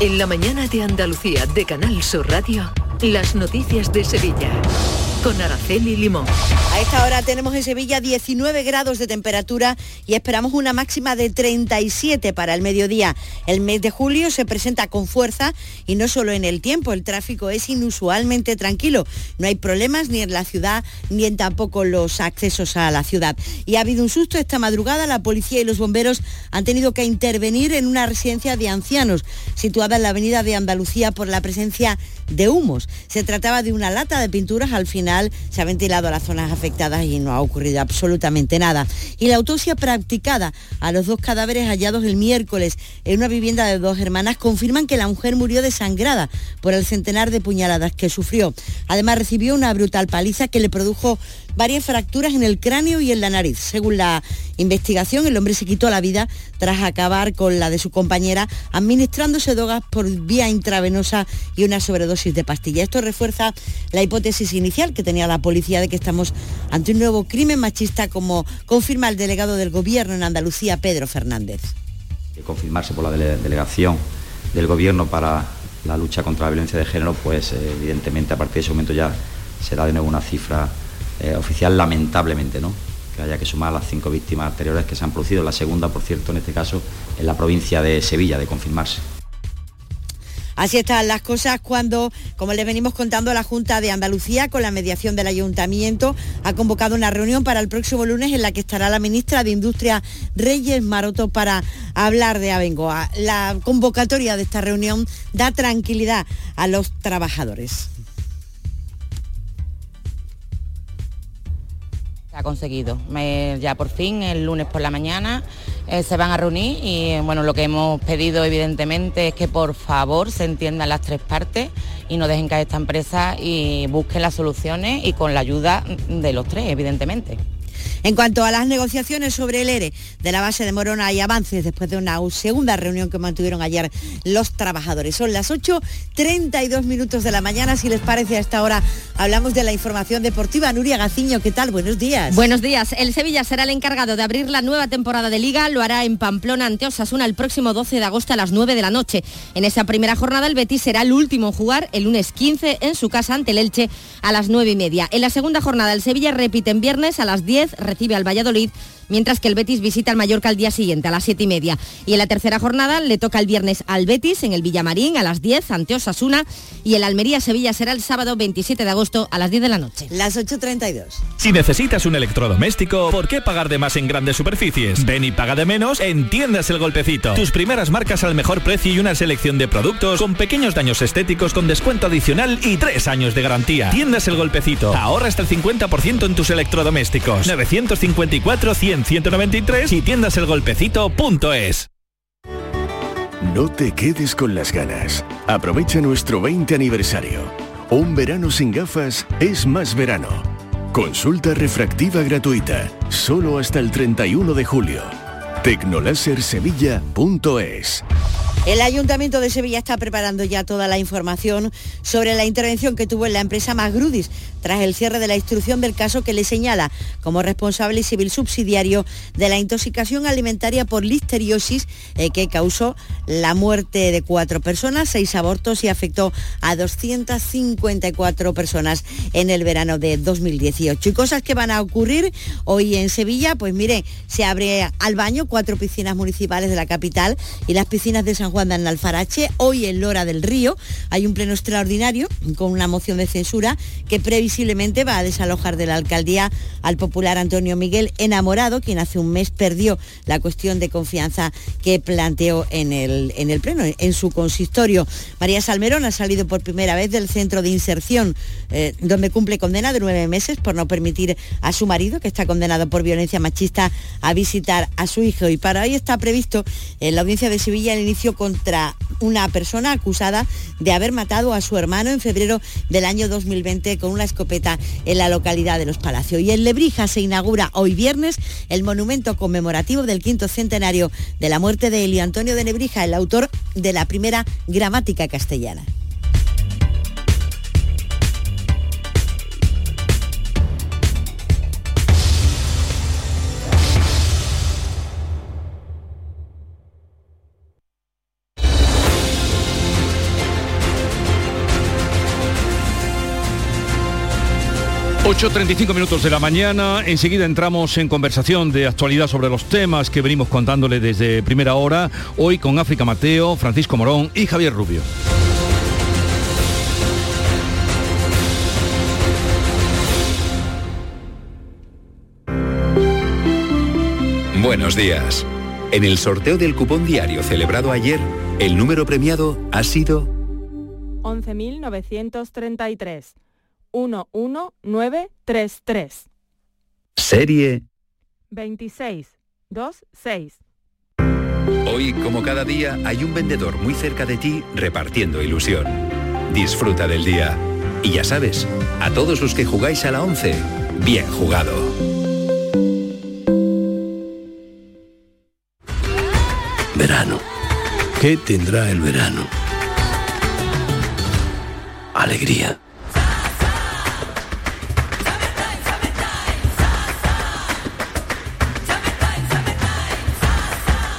En la mañana de Andalucía de Canal Sur Radio, las noticias de Sevilla con Araceli Limón. A esta hora tenemos en Sevilla 19 grados de temperatura y esperamos una máxima de 37 para el mediodía. El mes de julio se presenta con fuerza y no solo en el tiempo, el tráfico es inusualmente tranquilo. No hay problemas ni en la ciudad ni en tampoco los accesos a la ciudad. Y ha habido un susto esta madrugada, la policía y los bomberos han tenido que intervenir en una residencia de ancianos situada en la avenida de Andalucía por la presencia de humos. Se trataba de una lata de pinturas al final se ha ventilado las zonas afectadas y no ha ocurrido absolutamente nada. Y la autopsia practicada a los dos cadáveres hallados el miércoles en una vivienda de dos hermanas confirman que la mujer murió desangrada por el centenar de puñaladas que sufrió. Además recibió una brutal paliza que le produjo varias fracturas en el cráneo y en la nariz. Según la investigación, el hombre se quitó la vida tras acabar con la de su compañera administrándose drogas por vía intravenosa y una sobredosis de pastilla. Esto refuerza la hipótesis inicial que tenía la policía de que estamos ante un nuevo crimen machista como confirma el delegado del gobierno en Andalucía, Pedro Fernández. Confirmarse por la delegación del gobierno para la lucha contra la violencia de género, pues eh, evidentemente a partir de ese momento ya será de nuevo una cifra eh, oficial, lamentablemente, ¿no? que haya que sumar las cinco víctimas anteriores que se han producido, la segunda, por cierto, en este caso, en la provincia de Sevilla, de confirmarse. Así están las cosas cuando, como les venimos contando, la Junta de Andalucía, con la mediación del Ayuntamiento, ha convocado una reunión para el próximo lunes en la que estará la ministra de Industria Reyes Maroto para hablar de Abengoa. La convocatoria de esta reunión da tranquilidad a los trabajadores. Se ha conseguido. ya por fin, el lunes por la mañana, eh, se van a reunir y bueno, lo que hemos pedido evidentemente es que por favor se entiendan las tres partes y no dejen caer esta empresa y busquen las soluciones y con la ayuda de los tres, evidentemente. En cuanto a las negociaciones sobre el ERE de la base de Morona, hay avances después de una segunda reunión que mantuvieron ayer los trabajadores. Son las 8.32 minutos de la mañana. Si les parece, a esta hora hablamos de la información deportiva. Nuria Gaciño, ¿qué tal? Buenos días. Buenos días. El Sevilla será el encargado de abrir la nueva temporada de Liga. Lo hará en Pamplona ante Osasuna el próximo 12 de agosto a las 9 de la noche. En esa primera jornada, el Betis será el último en jugar el lunes 15 en su casa ante el Elche a las 9 y media. En la segunda jornada, el Sevilla repite en viernes a las 10 recibe al Valladolid mientras que el Betis visita al Mallorca al día siguiente, a las 7 y media. Y en la tercera jornada le toca el viernes al Betis en el Villamarín a las 10 ante Osasuna y el Almería-Sevilla será el sábado 27 de agosto a las 10 de la noche. Las 8.32. Si necesitas un electrodoméstico, ¿por qué pagar de más en grandes superficies? Ven y paga de menos en Tiendas El Golpecito. Tus primeras marcas al mejor precio y una selección de productos con pequeños daños estéticos con descuento adicional y tres años de garantía. Tiendas El Golpecito. Ahorra hasta el 50% en tus electrodomésticos. 954 100 193 y tiendaselgolpecito.es. No te quedes con las ganas. Aprovecha nuestro 20 aniversario. Un verano sin gafas es más verano. Consulta refractiva gratuita, solo hasta el 31 de julio. Tecnolasersevilla.es El Ayuntamiento de Sevilla está preparando ya toda la información sobre la intervención que tuvo en la empresa Magrudis tras el cierre de la instrucción del caso que le señala como responsable civil subsidiario de la intoxicación alimentaria por listeriosis eh, que causó la muerte de cuatro personas, seis abortos y afectó a 254 personas en el verano de 2018. Y cosas que van a ocurrir hoy en Sevilla, pues mire, se abre al baño cuatro piscinas municipales de la capital y las piscinas de San Juan de Alfarache. Hoy en Lora del Río hay un pleno extraordinario con una moción de censura que previsiblemente va a desalojar de la alcaldía al popular Antonio Miguel Enamorado, quien hace un mes perdió la cuestión de confianza que planteó en el, en el pleno, en su consistorio. María Salmerón ha salido por primera vez del centro de inserción, eh, donde cumple condena de nueve meses por no permitir a su marido, que está condenado por violencia machista, a visitar a su hijo. Y para hoy está previsto en la audiencia de Sevilla el inicio contra una persona acusada de haber matado a su hermano en febrero del año 2020 con una escopeta en la localidad de Los Palacios. Y en Lebrija se inaugura hoy viernes el monumento conmemorativo del quinto centenario de la muerte de Elio Antonio de Nebrija, el autor de la primera gramática castellana. ...8.35 minutos de la mañana... ...enseguida entramos en conversación de actualidad... ...sobre los temas que venimos contándole desde primera hora... ...hoy con África Mateo, Francisco Morón y Javier Rubio. Buenos días. En el sorteo del cupón diario celebrado ayer, el número premiado ha sido 11.933. 11933. Serie 2626. Hoy, como cada día, hay un vendedor muy cerca de ti repartiendo ilusión. Disfruta del día. Y ya sabes, a todos los que jugáis a la 11, bien jugado. Verano. ¿Qué tendrá el verano? Alegría.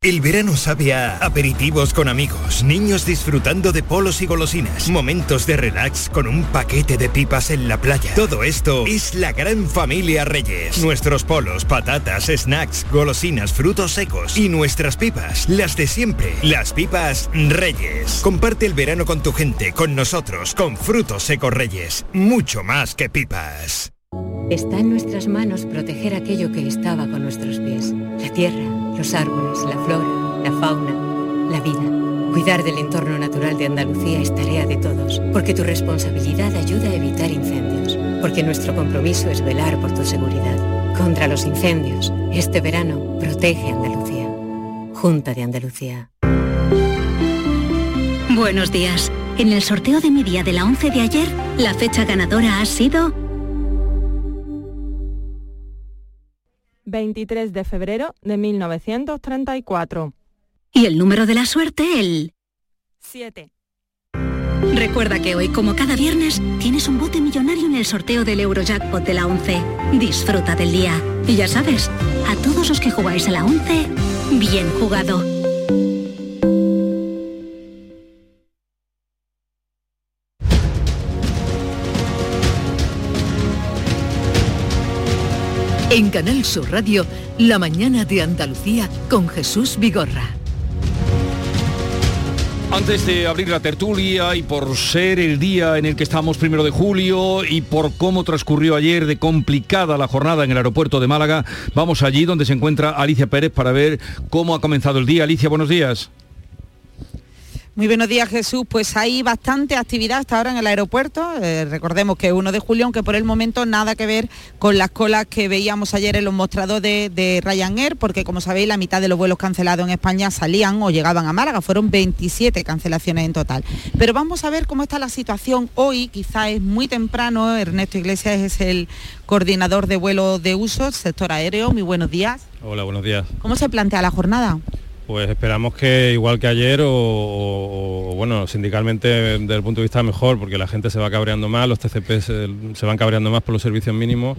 El verano sabe a aperitivos con amigos, niños disfrutando de polos y golosinas, momentos de relax con un paquete de pipas en la playa. Todo esto es la gran familia Reyes. Nuestros polos, patatas, snacks, golosinas, frutos secos y nuestras pipas, las de siempre. Las pipas Reyes. Comparte el verano con tu gente, con nosotros, con frutos secos Reyes. Mucho más que pipas. Está en nuestras manos proteger aquello que estaba con nuestros pies. La tierra los árboles, la flora, la fauna, la vida. Cuidar del entorno natural de Andalucía es tarea de todos, porque tu responsabilidad ayuda a evitar incendios, porque nuestro compromiso es velar por tu seguridad. Contra los incendios, este verano protege Andalucía. Junta de Andalucía. Buenos días. En el sorteo de mi día de la 11 de ayer, la fecha ganadora ha sido 23 de febrero de 1934. Y el número de la suerte, el 7. Recuerda que hoy, como cada viernes, tienes un bote millonario en el sorteo del Eurojackpot de la 11. Disfruta del día. Y ya sabes, a todos los que jugáis a la 11, bien jugado. En Canal Sur Radio, La mañana de Andalucía con Jesús Vigorra. Antes de abrir la tertulia y por ser el día en el que estamos primero de julio y por cómo transcurrió ayer de complicada la jornada en el aeropuerto de Málaga, vamos allí donde se encuentra Alicia Pérez para ver cómo ha comenzado el día. Alicia, buenos días. Muy buenos días Jesús, pues hay bastante actividad hasta ahora en el aeropuerto, eh, recordemos que es 1 de julio, aunque por el momento nada que ver con las colas que veíamos ayer en los mostradores de, de Ryanair, porque como sabéis la mitad de los vuelos cancelados en España salían o llegaban a Málaga, fueron 27 cancelaciones en total. Pero vamos a ver cómo está la situación hoy, quizá es muy temprano, Ernesto Iglesias es el coordinador de vuelos de uso, sector aéreo, muy buenos días. Hola, buenos días. ¿Cómo se plantea la jornada? Pues esperamos que igual que ayer o, bueno, sindicalmente desde el punto de vista mejor, porque la gente se va cabreando más, los TCP se, van cabreando más por los servicios mínimos.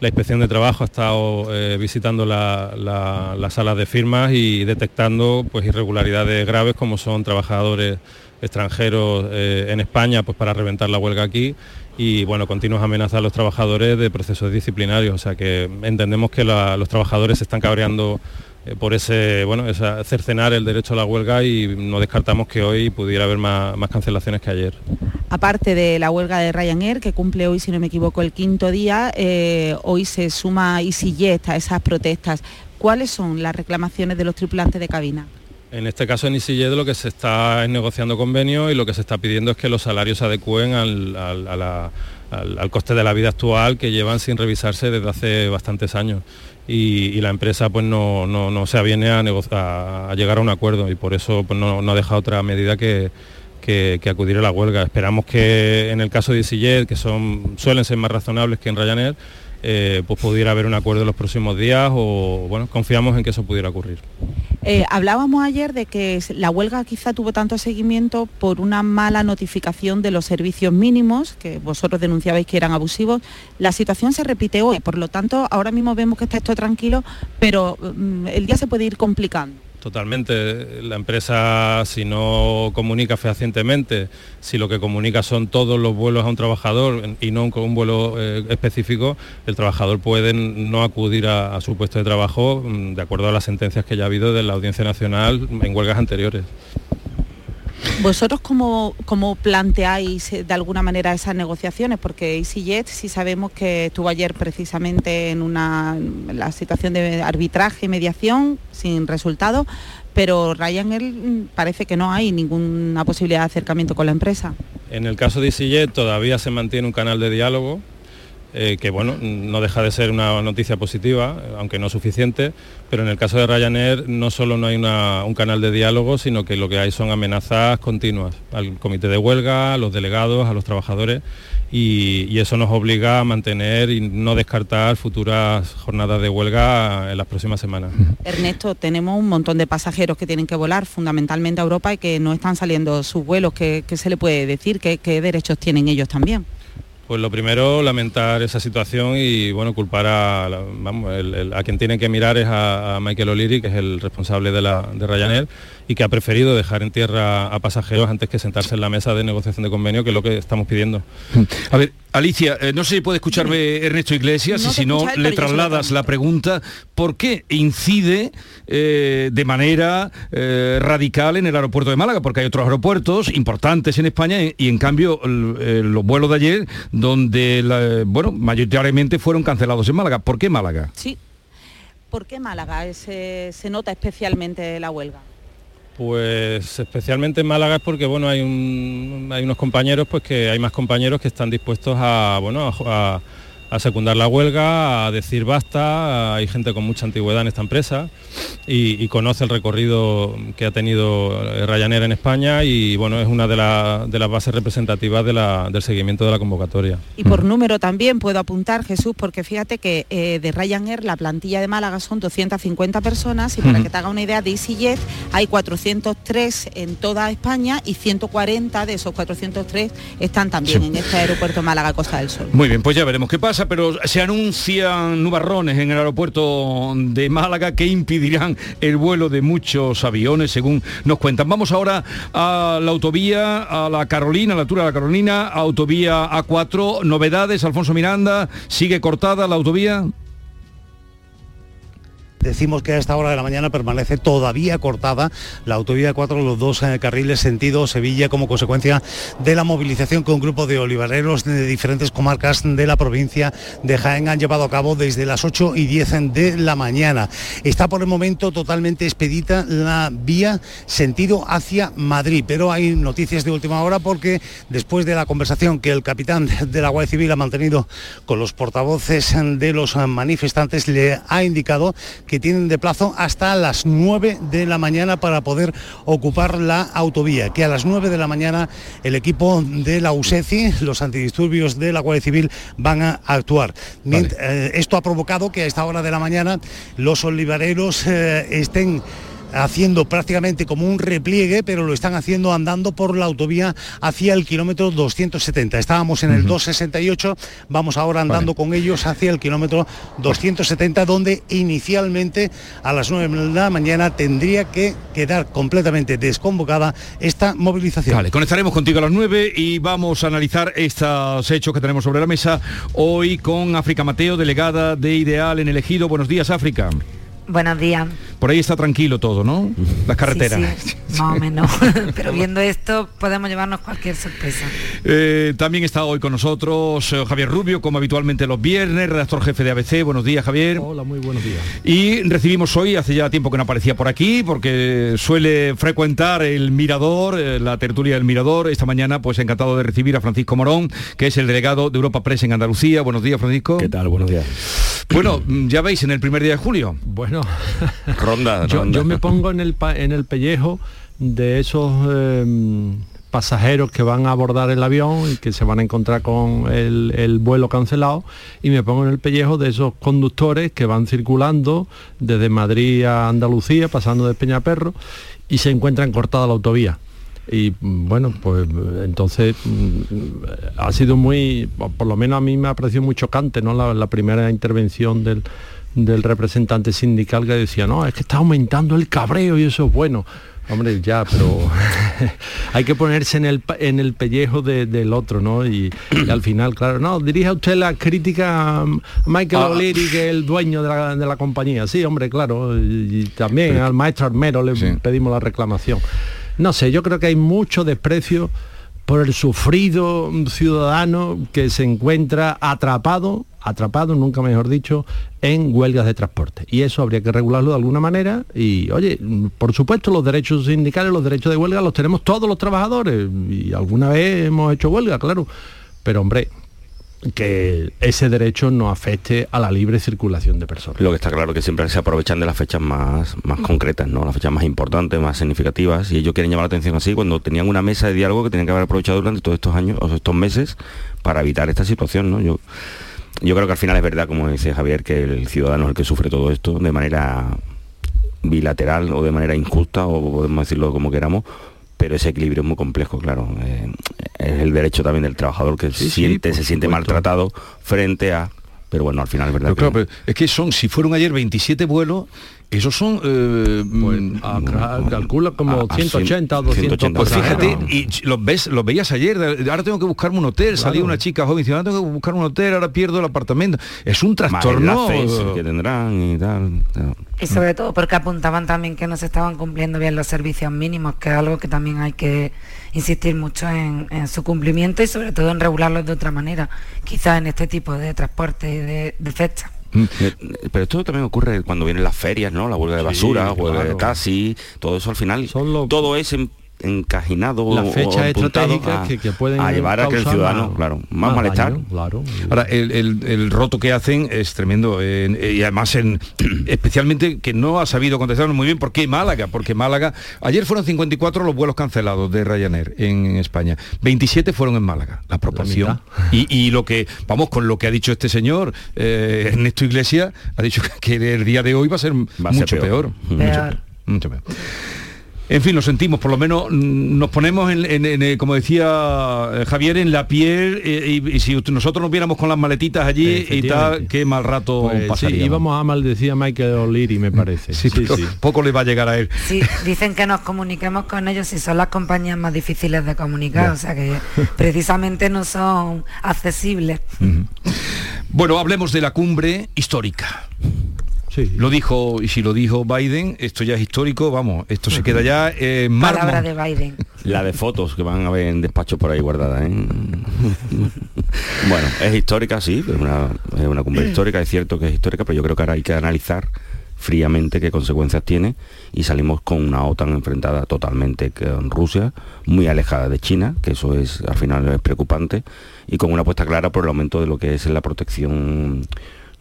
La inspección de trabajo ha estado eh, visitando la- la- las salas de firmas y detectando pues irregularidades graves como son trabajadores extranjeros eh, en España pues para reventar la huelga aquí y bueno, continuas amenazas a los trabajadores de procesos disciplinarios, o sea que entendemos que los trabajadores se están cabreando por ese, bueno, esa, cercenar el derecho a la huelga y no descartamos que hoy pudiera haber más, más cancelaciones que ayer. Aparte de la huelga de Ryanair, que cumple hoy, si no me equivoco, el quinto día, eh, hoy se suma EasyJet a esas protestas. ¿Cuáles son las reclamaciones de los tripulantes de cabina? En este caso en EasyJet lo que se está es negociando convenios y lo que se está pidiendo es que los salarios se adecúen al, al- a la- al- al coste de la vida actual que llevan sin revisarse desde hace bastantes años. Y, la empresa pues no, no- no se aviene a, a- llegar a un acuerdo y por eso pues, no, no deja otra medida que, que- que acudir a la huelga. Esperamos que en el caso de EasyJet, que son, suelen ser más razonables que en Ryanair, eh, pues pudiera haber un acuerdo en los próximos días o bueno, confiamos en que eso pudiera ocurrir. Eh, hablábamos ayer de que la huelga quizá tuvo tanto seguimiento por una mala notificación de los servicios mínimos, que vosotros denunciabais que eran abusivos. La situación se repite hoy, por lo tanto, ahora mismo vemos que está esto tranquilo, pero mm, el día se puede ir complicando. Totalmente. La empresa, si no comunica fehacientemente, si lo que comunica son todos los vuelos a un trabajador y no con un vuelo eh, específico, el trabajador puede no acudir a, a su puesto de trabajo mm, de acuerdo a las sentencias que ya ha habido de la Audiencia Nacional en huelgas anteriores. ¿Vosotros cómo, cómo planteáis eh, de alguna manera esas negociaciones? Porque EasyJet sí sabemos que estuvo ayer precisamente en una la situación de arbitraje y mediación sin resultado, pero Ryanair mm, parece que no hay ninguna posibilidad de acercamiento con la empresa. En el caso de EasyJet todavía se mantiene un canal de diálogo eh, que bueno, no deja de ser una noticia positiva, aunque no suficiente, pero en el caso de Ryanair no solo no hay un canal de diálogo, sino que lo que hay son amenazas continuas al comité de huelga, a los delegados, a los trabajadores, y, eso nos obliga a mantener y no descartar futuras jornadas de huelga en las próximas semanas. Ernesto, tenemos un montón de pasajeros que tienen que volar fundamentalmente a Europa y que no están saliendo sus vuelos. ¿Qué, se le puede decir? ¿Qué, qué derechos tienen ellos también? Pues lo primero, lamentar esa situación y bueno, culpar a, vamos, a quien tiene que mirar es a, Michael O'Leary, que es el responsable de, la, de y que ha preferido dejar en tierra a pasajeros antes que sentarse en la mesa de negociación de convenio, que es lo que estamos pidiendo. A ver, Alicia, eh, no sé si puede escucharme Ernesto Iglesias No y si no le trasladas la pregunta, ¿por qué incide eh, de manera eh, radical en el aeropuerto de Málaga? Porque hay otros aeropuertos importantes en España y, en cambio el- los vuelos de ayer, donde la- bueno, mayoritariamente fueron cancelados en Málaga. ¿Por qué Málaga? Sí. ¿Por qué Málaga se, se nota especialmente la huelga? Pues especialmente en Málaga es porque bueno hay un- hay unos compañeros pues que hay más compañeros que están dispuestos a bueno a, a- a secundar la huelga, a decir basta, hay gente con mucha antigüedad en esta empresa y, y conoce el recorrido que ha tenido eh, Ryanair en España y bueno es una de, la- de las bases representativas de la- del seguimiento de la convocatoria. Y por número también puedo apuntar, Jesús, porque fíjate que eh, de Ryanair la plantilla de Málaga son 250 personas y para que te haga una idea, de EasyJet hay 403 en toda España y 140 de esos 403 están también Sí. en este aeropuerto Málaga Costa del Sol. Muy bien, pues ya veremos qué pasa, pero se anuncian nubarrones en el aeropuerto de Málaga que impedirán el vuelo de muchos aviones, según nos cuentan. Vamos ahora a la autovía, a la Carolina, a la altura de la Carolina, autovía A4, novedades, Alfonso Miranda, sigue cortada la autovía. Decimos que a esta hora de la mañana permanece todavía cortada la autovía 4, los dos eh, carriles sentido Sevilla como consecuencia de la movilización que un grupo de olivareros de diferentes comarcas de la provincia de Jaén han llevado a cabo desde las 8 y 10 de la mañana. Está por el momento totalmente expedita la vía sentido hacia Madrid, pero hay noticias de última hora porque después de la conversación que el capitán de la Guardia Civil ha mantenido con los portavoces de los manifestantes, le ha indicado tienen de plazo hasta las 9 de la mañana para poder ocupar la autovía, que a las 9 de la mañana el equipo de la USECI, los antidisturbios de la Guardia Civil, van a actuar. Eh, esto ha provocado que a esta hora de la mañana los olivareros eh, estén haciendo prácticamente como un repliegue, pero lo están haciendo andando por la autovía hacia el kilómetro 270. Estábamos en el 268, vamos ahora andando con ellos hacia el kilómetro 270, donde inicialmente a las 9 de la mañana tendría que quedar completamente desconvocada esta movilización. Vale, conectaremos contigo a las 9 y vamos a analizar estos hechos que tenemos sobre la mesa hoy con África Mateo, delegada de Ideal en el Ejido. Buenos días, África. Buenos días. Por ahí está tranquilo todo, ¿no? Las carreteras. Sí, más o menos. Pero viendo esto podemos llevarnos cualquier sorpresa. Eh, también está hoy con nosotros eh, Javier Rubio, como habitualmente los viernes, redactor jefe de ABC. Buenos días, Javier. Hola, muy buenos días. Y recibimos hoy, hace ya tiempo que no aparecía por aquí, porque suele frecuentar el Mirador, eh, la tertulia del Mirador. Esta mañana, pues encantado de recibir a Francisco Morón, que es el delegado de Europa Press en Andalucía. Buenos días, Francisco. ¿Qué tal? Buenos días. Bueno, ya veis, en el primer día de julio. Bueno, yo, me pongo en el, en el pellejo de esos em, pasajeros que van a abordar el avión y que se van a encontrar con el, vuelo cancelado y me pongo en el pellejo de esos conductores que van circulando desde Madrid a Andalucía, pasando de Peñaperro y se encuentran cortada la autovía. Y bueno pues entonces mm, ha sido muy por lo menos a mí me ha parecido muy chocante no la primera intervención del, del representante sindical que decía, no, es que está aumentando el cabreo y eso es bueno. Hombre, ya, pero hay que ponerse en el, en el pellejo del otro, ¿no? Y, al final, claro, no, dirija usted la crítica a Michael ah. O'Leary, que es el dueño de la, de la, compañía. Sí, hombre, claro. Y, también al maestro Armero le pedimos la reclamación. No sé, yo creo que hay mucho desprecio por el sufrido ciudadano que se encuentra atrapado atrapado, nunca mejor dicho, en huelgas de transporte. Y eso habría que regularlo de alguna manera. Y, oye, por supuesto, los derechos sindicales, los derechos de huelga los tenemos todos los trabajadores. Y alguna vez hemos hecho huelga, claro. Pero, hombre, que ese derecho no afecte a la libre circulación de personas. Lo que está claro que siempre se aprovechan de las fechas más, más concretas, ¿no? Las fechas más importantes, más significativas, y ellos quieren llamar la atención así cuando tenían una mesa de diálogo que tenían que haber aprovechado durante todos estos años o estos meses para evitar esta situación, ¿no? Yo yo creo que al final es verdad, como dice Javier, que el ciudadano es el que sufre todo esto de manera bilateral o de manera injusta, o podemos decirlo como queramos, pero ese equilibrio es muy complejo, claro. Eh, es el derecho también del trabajador que siente, se siente maltratado frente a pero bueno, al final es verdad. que... es que son, si fueron ayer 27 vuelos, esos son... Eh, pues, mm, calcula como 180 o 200 Pues fíjate, y los, ves, los veías ayer, ahora tengo que buscarme un hotel, salía una chica joven diciendo, ahora tengo que buscar un hotel, ahora pierdo el apartamento. Es un trastorno. que tendrán y tal. Y sobre todo porque apuntaban también que no se estaban cumpliendo bien los servicios mínimos, que es algo que también hay que insistir mucho en, su cumplimiento y sobre todo en regularlos de otra manera, quizás en este tipo de transporte de, de fecha. Pero esto también ocurre cuando vienen las ferias, ¿no? La huelga de basura, la huelga de taxi, todo eso al final, todo es en encajinado las fechas estratégicas que, pueden a llevar a que el ciudadano claro más, malestar. claro ahora el, roto que hacen es tremendo y además en especialmente que no ha sabido contestarnos muy bien por qué Málaga porque Málaga ayer fueron 54 los vuelos cancelados de Ryanair en España. 27 fueron en Málaga la proporción y, lo que vamos con lo que ha dicho este señor eh, Ernesto Iglesias ha dicho que el día de hoy va a ser mucho peor. mucho peor. En fin, lo sentimos, por lo menos mm, nos ponemos, en, eh, como decía eh, Javier, en la piel eh, y, si nosotros nos viéramos con las maletitas allí y tal, qué mal rato pues, pasaría. Sí, íbamos a maldecir a Michael O'Leary, me parece. Sí, sí, Poco le va a llegar a él. Sí, dicen que nos comuniquemos con ellos y son las compañías más difíciles de comunicar, o sea que precisamente no son accesibles. Bueno, hablemos de la cumbre histórica. Lo dijo, y si lo dijo Biden, esto ya es histórico, vamos, esto se queda ya en. Palabra de Biden. La de fotos que van a ver en despacho por ahí guardadas. ¿eh? bueno, es histórica, sí, es una, es una cumbre histórica, es cierto que es histórica, pero yo creo que ahora hay que analizar fríamente qué consecuencias tiene y salimos con una OTAN enfrentada totalmente con Rusia, muy alejada de China, que eso es al final es preocupante, y con una apuesta clara por el aumento de lo que es la protección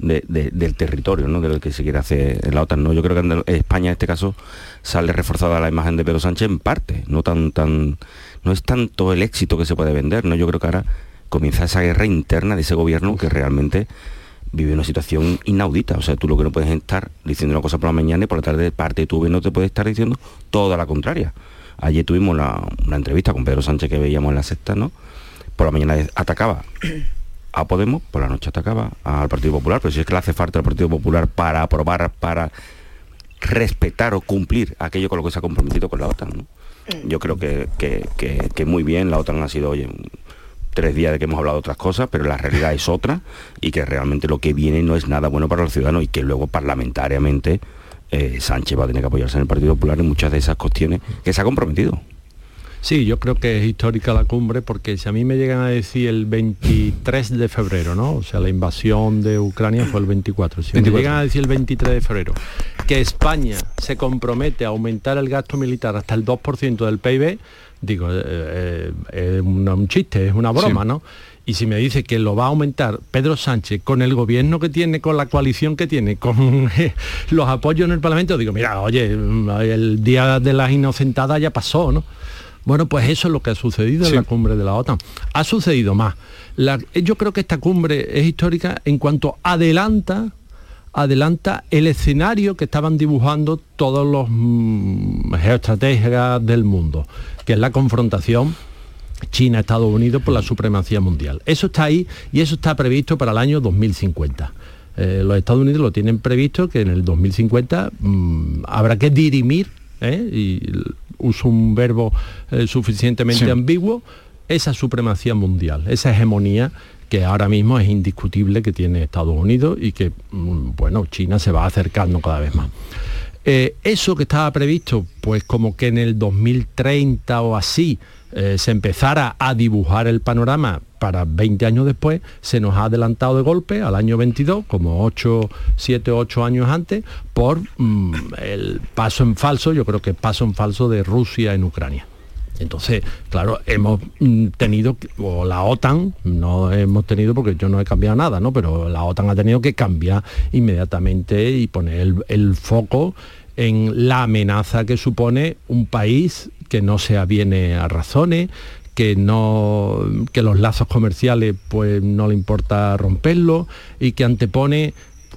de- de- del territorio, ¿no? de lo que se quiere hacer en la OTAN. ¿no? Yo creo que en España en este caso sale reforzada la imagen de Pedro Sánchez en parte, no tan tan no es tanto el éxito que se puede vender, ¿no? Yo creo que ahora comienza esa guerra interna de ese gobierno que realmente vive una situación inaudita. O sea, tú lo que no puedes es estar diciendo una cosa por la mañana y por la tarde parte de tu gobierno te puede estar diciendo toda la contraria. Ayer tuvimos la- una entrevista con Pedro Sánchez que veíamos en la sexta, ¿no? Por la mañana atacaba a Podemos, por la noche atacaba al Partido Popular, pero si es que le hace falta al Partido Popular para aprobar, para respetar o cumplir aquello con lo que se ha comprometido con la OTAN. ¿no? Yo creo que, que- que- que muy bien, la OTAN ha sido, oye, tres días de que hemos hablado de otras cosas, pero la realidad es otra y que realmente lo que viene no es nada bueno para los ciudadanos y que luego parlamentariamente eh, Sánchez va a tener que apoyarse en el Partido Popular en muchas de esas cuestiones que se ha comprometido. Sí, yo creo que es histórica la cumbre porque si a mí me llegan a decir el 23 de febrero, ¿no? O sea, la invasión de Ucrania fue el 24. Si 24. me llegan a decir el 23 de febrero que España se compromete a aumentar el gasto militar hasta el 2% del PIB, digo, eh, eh, es un, chiste, es una broma, Sí. ¿no? Y si me dice que lo va a aumentar Pedro Sánchez con el gobierno que tiene, con la coalición que tiene, con eh, los apoyos en el Parlamento, digo, mira, oye, el día de las inocentadas ya pasó, ¿no? Bueno, pues eso es lo que ha sucedido en la cumbre de la OTAN. Ha sucedido más. La- yo creo que esta cumbre es histórica en cuanto adelanta adelanta el escenario que estaban dibujando todos los mm, geoestrategas del mundo, que es la confrontación China-Estados Unidos por la supremacía mundial. Eso está ahí y eso está previsto para el año 2050. Eh, los Estados Unidos lo tienen previsto que en el 2050 mm, habrá que dirimir, ¿eh? y uso un verbo eh, suficientemente Sí. ambiguo, esa supremacía mundial, esa hegemonía que ahora mismo es indiscutible que tiene Estados Unidos y que, mm, bueno, China se va acercando cada vez más. Eh, eso que estaba previsto, pues como que en el 2030 o así eh, se empezara a dibujar el panorama para 20 años después, se nos ha adelantado de golpe al año 22, como 8, 7, 8 años antes, por mm, el paso en falso, yo creo que paso en falso de Rusia en Ucrania. Entonces, claro, hemos mm, tenido, o la OTAN, no hemos tenido porque yo no he cambiado nada, ¿no? Pero la OTAN ha tenido que cambiar inmediatamente y poner el foco en la amenaza que supone un país que no se aviene a razones, que no que los lazos comerciales pues no le importa romperlos y que antepone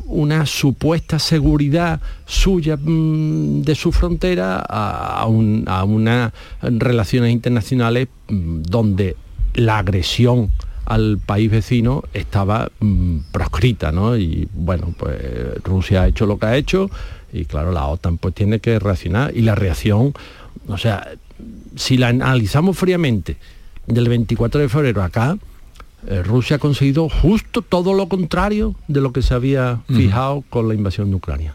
una supuesta seguridad suya mm, de su frontera a, un- unas relaciones internacionales mm, donde la agresión al país vecino estaba mm, proscrita, ¿no? Y bueno, pues Rusia ha hecho lo que ha hecho y claro, la OTAN pues tiene que reaccionar y la reacción, o sea, si la analizamos fríamente del 24 de febrero acá, eh, Rusia ha conseguido justo todo lo contrario de lo que se había fijado con la invasión de Ucrania.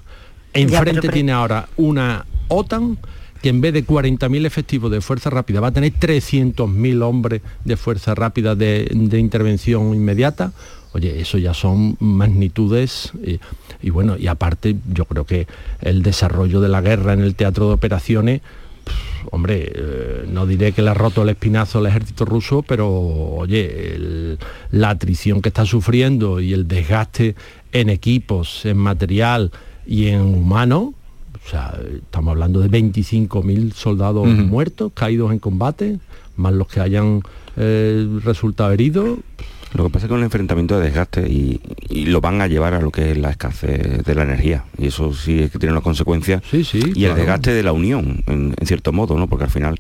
Ya, Enfrente pero tiene ahora una OTAN que en vez de 40.000 efectivos de fuerza rápida va a tener 300.000 hombres de fuerza rápida de, de intervención inmediata. Oye, eso ya son magnitudes y, y bueno, y aparte yo creo que el desarrollo de la guerra en el teatro de operaciones hombre, eh, no diré que le ha roto el espinazo al ejército ruso, pero oye, el- la atrición que está sufriendo y el desgaste en equipos, en material y en humano, o sea, estamos hablando de 25.000 soldados muertos, caídos en combate, más los que hayan eh, resultado heridos. Lo que pasa es que es un enfrentamiento de desgaste y, y lo van a llevar a lo que es la escasez de la energía. Y eso sí es que tiene una consecuencia. Sí, sí. y claro. el desgaste de la unión, en, en cierto modo, ¿no? Porque al final,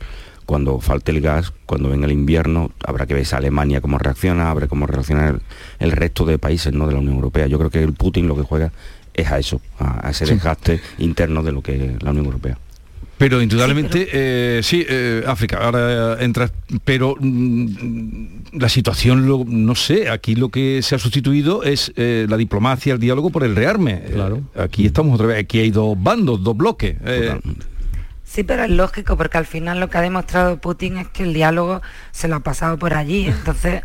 cuando falte el gas, cuando venga el invierno, habrá que ver esa Alemania cómo reacciona, habrá cómo reacciona el, el resto de países ¿no? de la Unión Europea. Yo creo que el Putin lo que juega es a eso, a, a ese Sí. desgaste interno de lo que es la Unión Europea. Pero indudablemente, eh, sí, eh, África, ahora entras, pero mm, la situación, lo- no sé, aquí lo que se ha sustituido es eh, la diplomacia, el diálogo por el rearme. Claro. aquí estamos otra vez, aquí hay dos bandos, dos bloques. eh, Sí, pero es lógico porque al final lo que ha demostrado Putin es que el diálogo se lo ha pasado por allí. Entonces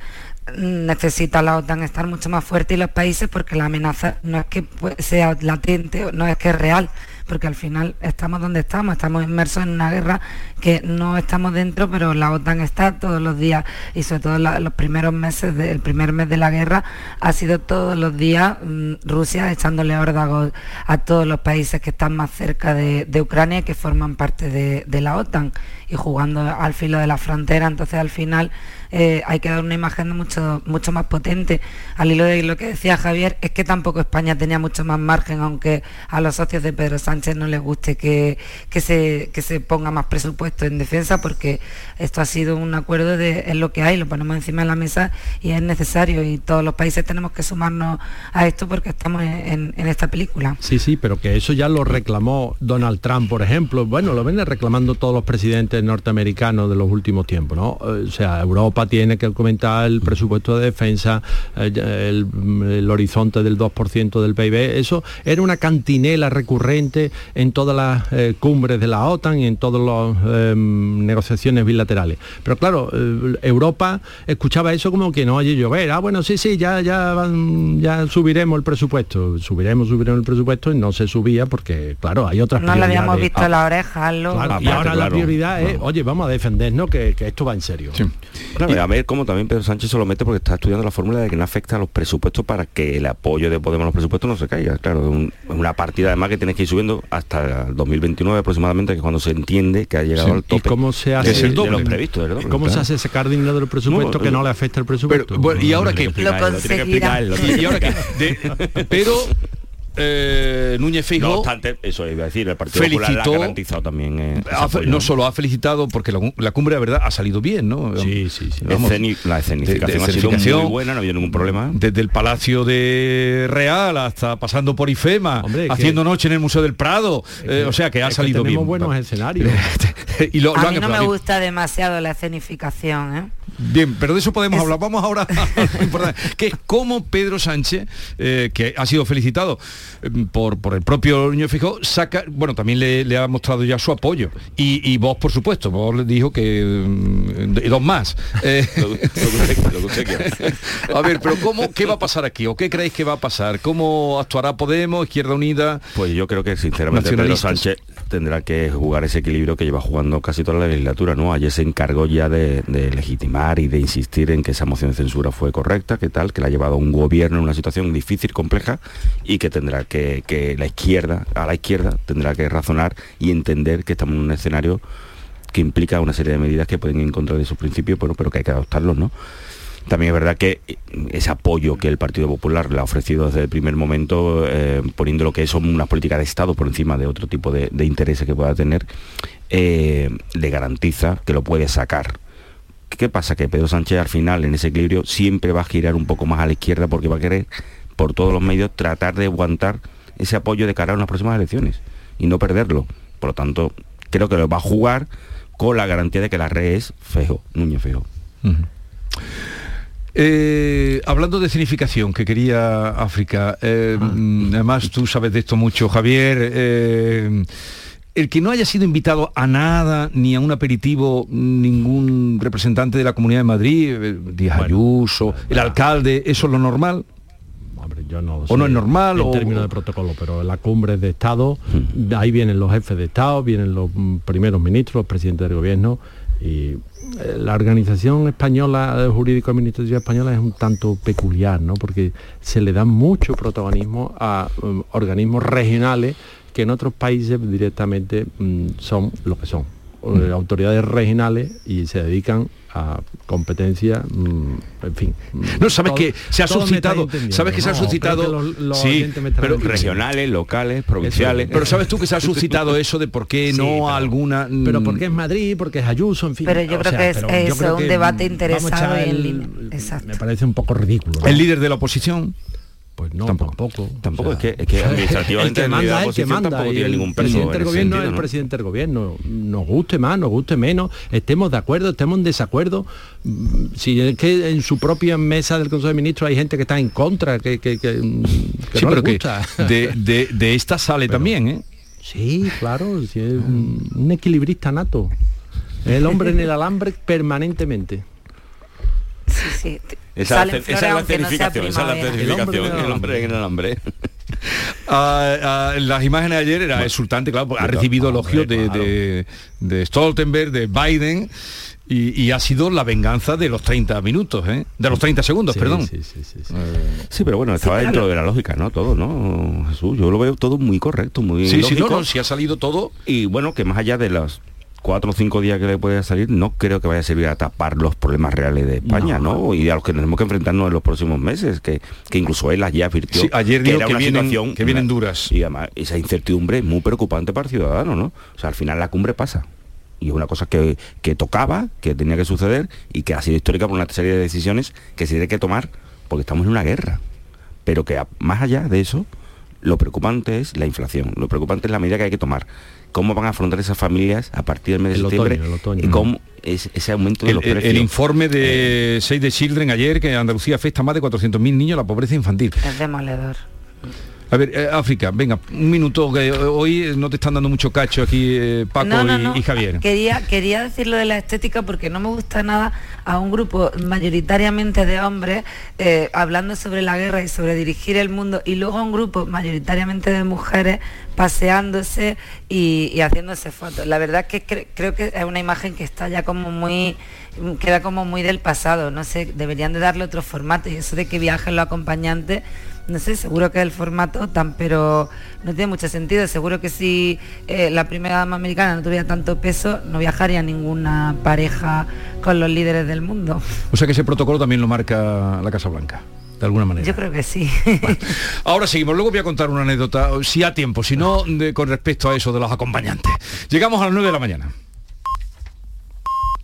necesita la OTAN estar mucho más fuerte y los países porque la amenaza no es que sea latente, o no es que es real, porque al final estamos donde estamos, estamos inmersos en una guerra que no estamos dentro, pero la OTAN está todos los días y sobre todo los primeros meses, del primer mes de la guerra ha sido todos los días mm, Rusia echándole órdagos a todos los países que están más cerca de, de Ucrania y que forman parte de, de la OTAN y jugando al filo de la frontera, entonces al final eh, hay que dar una imagen mucho, mucho más potente. Al hilo de lo que decía Javier, es que tampoco España tenía mucho más margen, aunque a los socios de Pedro Sánchez no les guste que, que, se, que se ponga más presupuesto en defensa, porque esto ha sido un acuerdo de es lo que hay, lo ponemos encima de la mesa y es necesario y todos los países tenemos que sumarnos a esto porque estamos en, en- esta película. Sí, sí, pero que eso ya lo reclamó Donald Trump, por ejemplo. Bueno, lo vienen reclamando todos los presidentes norteamericanos de los últimos tiempos, ¿no? O sea, Europa tiene que aumentar el presupuesto de defensa, eh, el, el horizonte del 2% del PIB. Eso era una cantinela recurrente en todas las eh, cumbres de la OTAN y en todas las eh, negociaciones bilaterales. Pero claro, eh, Europa escuchaba eso como que no oye llover. Ah, bueno, sí, sí, ya, ya, van- ya subiremos el presupuesto. Subiremos, subiremos el presupuesto y no se subía porque, claro, hay otras No le habíamos prioridades. visto la oreja, lo Claro, y ahora la prioridad es, oye, vamos a defendernos que, que esto va en serio. Claro, y a ver cómo también Pedro Sánchez se lo mete porque está estudiando la fórmula de que no afecta a los presupuestos para que el apoyo de Podemos a los presupuestos no se caiga. Claro, es un- una partida además que tienes que ir subiendo hasta el 2029 aproximadamente, que es cuando se entiende que ha llegado Sí, al ¿y tope. cómo se hace de, el de doble? los previstos, del doble, ¿Cómo se hace sacar dinero del presupuesto No, que no le afecta el presupuesto? bueno, ¿y ahora qué? Lo tiene que explicar él, lo tiene que ¿Y ahora qué? explicar. De- pero eh, Núñez No Feijóo obstante, eso iba a decir, el Partido Popular felicitó ha garantizado también eh, ha no solo ha felicitado porque la, la cumbre de verdad ha salido bien, ¿no? Sí, sí, sí. La esceni- la escenificación ha sido muy buena, no ha habido ningún problema. Desde el Palacio de Real hasta pasando por IFEMA, Hombre, que- haciendo noche en el Museo del Prado, eh, o sea que ha Es que salido tenemos bien. buenos escenarios. y lo, lo a han mí no me gusta demasiado la escenificación, ¿eh? Bien, pero de eso podemos hablar. Vamos ahora a lo importante, que es cómo Pedro Sánchez, eh, que ha sido felicitado eh, por, por el propio Núñez Feijóo, saca, bueno, también le, le ha mostrado ya su apoyo. Y, y vos, por supuesto, vos le dijo que mm, y dos más. Eh, a ver, pero ¿cómo, ¿qué va a pasar aquí? ¿O qué creéis que va a pasar? ¿Cómo actuará Podemos, Izquierda Unida? Pues yo creo que sinceramente Pedro. Sánchez tendrá que jugar ese equilibrio que lleva jugando casi toda la legislatura, ¿no? Ayer se encargó ya de, de legitimar y de insistir en que esa moción de censura fue correcta, que tal, que la ha llevado un gobierno en una situación difícil, compleja, y que tendrá que, que la izquierda, a la izquierda, tendrá que razonar y entender que estamos en un escenario que implica una serie de medidas que pueden ir en contra de sus principios, bueno, pero que hay que adoptarlos, ¿no? También es verdad que ese apoyo que el Partido Popular le ha ofrecido desde el primer momento, eh, poniendo lo que son una política de Estado por encima de otro tipo de, de intereses que pueda tener, eh, le garantiza que lo puede sacar. ¿Qué pasa? Que Pedro Sánchez al final en ese equilibrio siempre va a girar un poco más a la izquierda porque va a querer por todos los medios tratar de aguantar ese apoyo de cara a unas próximas elecciones y no perderlo. Por lo tanto, creo que lo va a jugar con la garantía de que la red es feo, Núñez Feo. Eh, hablando de significación, que quería África, eh, mm, además tú sabes de esto mucho, Javier, eh, el que no haya sido invitado a nada, ni a un aperitivo, ningún representante de la Comunidad de Madrid, eh, Díaz Ayuso, el alcalde, ¿eso es lo normal? Hombre, yo no ¿O no sé es normal? En o- términos de protocolo, pero la cumbre de Estado, ahí vienen los jefes de Estado, vienen los mm, primeros ministros, los presidentes del gobierno, y eh, la organización española, eh, jurídico-administrativa española es un tanto peculiar, ¿no? Porque se le da mucho protagonismo a mm, organismos regionales que en otros países directamente mm, son lo que son. eh, autoridades regionales y se dedican a competencia, mm, en fin. No, sabes Todo- que se ha suscitado, sabes que se ha suscitado, los- los sí, pero. Regionales, locales, provinciales. Pero sabes tú que se ha suscitado eso de por qué Sí, no pero- alguna. mm, Pero porque es Madrid, porque es Ayuso, en fin. Pero yo creo sea, que es eso, creo un que, debate mm, interesado y en el- línea. Exacto. Me parece un poco ridículo. ¿no? el líder de la oposición? Pues no, Tampoco. tampoco. Tampoco, O sea, es que- es que administrativamente el que la manda, el que manda. tampoco y tiene el ningún peso presidente en del gobierno es sentido, el presidente del gobierno. Nos guste más, nos guste menos, estemos de acuerdo, estemos en desacuerdo. Mm, Si es que en su propia mesa del Consejo de Ministros hay gente que está en contra, que, que, que, mm, Sí, no pero que de, de- de esta sale también, ¿eh? Sí, claro, sí, es un, un equilibrista nato. El hombre en el alambre permanentemente. Sí, sí. Esa, es la- esa flores es la aunque no sea certificación, esa es la primavera. certificación, el hombre en el hambre. Ah, ah, las imágenes de ayer era exultante, claro, porque ha recibido elogios de, de- de Stoltenberg, de Biden. Y, y ha sido la venganza de los 30 minutos, ¿eh? de los 30 segundos, perdón. Sí, pero bueno, estaba dentro de la lógica, ¿no? Todo, ¿no? Jesús, yo lo veo todo muy correcto, muy Sí, sí, no, lógico. no, si ha salido todo. Y bueno, que más allá de los cuatro o cinco días que le pueda salir, no creo que vaya a servir a tapar los problemas reales de España, ¿no? Y a los que tenemos que enfrentarnos en los próximos meses, que, que incluso él ya advirtió Sí, ayer que era que una vienen- situación que vienen una- duras. Y además esa incertidumbre es muy preocupante para el ciudadano, ¿no? O sea, al final la cumbre pasa. Y es una cosa que, que tocaba, que tenía que suceder y que ha sido histórica por una serie de decisiones que se tiene que tomar porque estamos en una guerra. Pero que más allá de eso, lo preocupante es la inflación, lo preocupante es la medida que hay que tomar. ¿Cómo van a afrontar esas familias a partir del mes de El septiembre? otoño, el otoño. Y cómo es ese aumento de El, los precios. el informe de Save the Children ayer, que Andalucía afecta a más de 400.000 niños la pobreza infantil. Es demoledor. A ver, eh, África, venga, un minuto, que hoy no te están dando mucho cacho aquí eh, Paco No, no, y, no. y Javier. Quería, quería decir lo de la estética porque no me gusta nada a un grupo mayoritariamente de hombres eh, hablando sobre la guerra y sobre dirigir el mundo y luego a un grupo mayoritariamente de mujeres paseándose y, y haciéndose fotos. La verdad es que cre- creo que es una imagen que está ya como muy queda como muy del pasado, no sé, deberían de darle otro formato y eso de que viajen los acompañantes no sé, seguro que el formato tan, pero no tiene mucho sentido. Seguro que si eh, la primera dama americana no tuviera tanto peso, no viajaría ninguna pareja con los líderes del mundo. O sea que ese protocolo también lo marca la Casa Blanca, de alguna manera. Yo creo que sí. Ahora seguimos, luego voy a contar una anécdota, si a tiempo, si no, de- con respecto a eso de los acompañantes. Llegamos a las 9 de la mañana.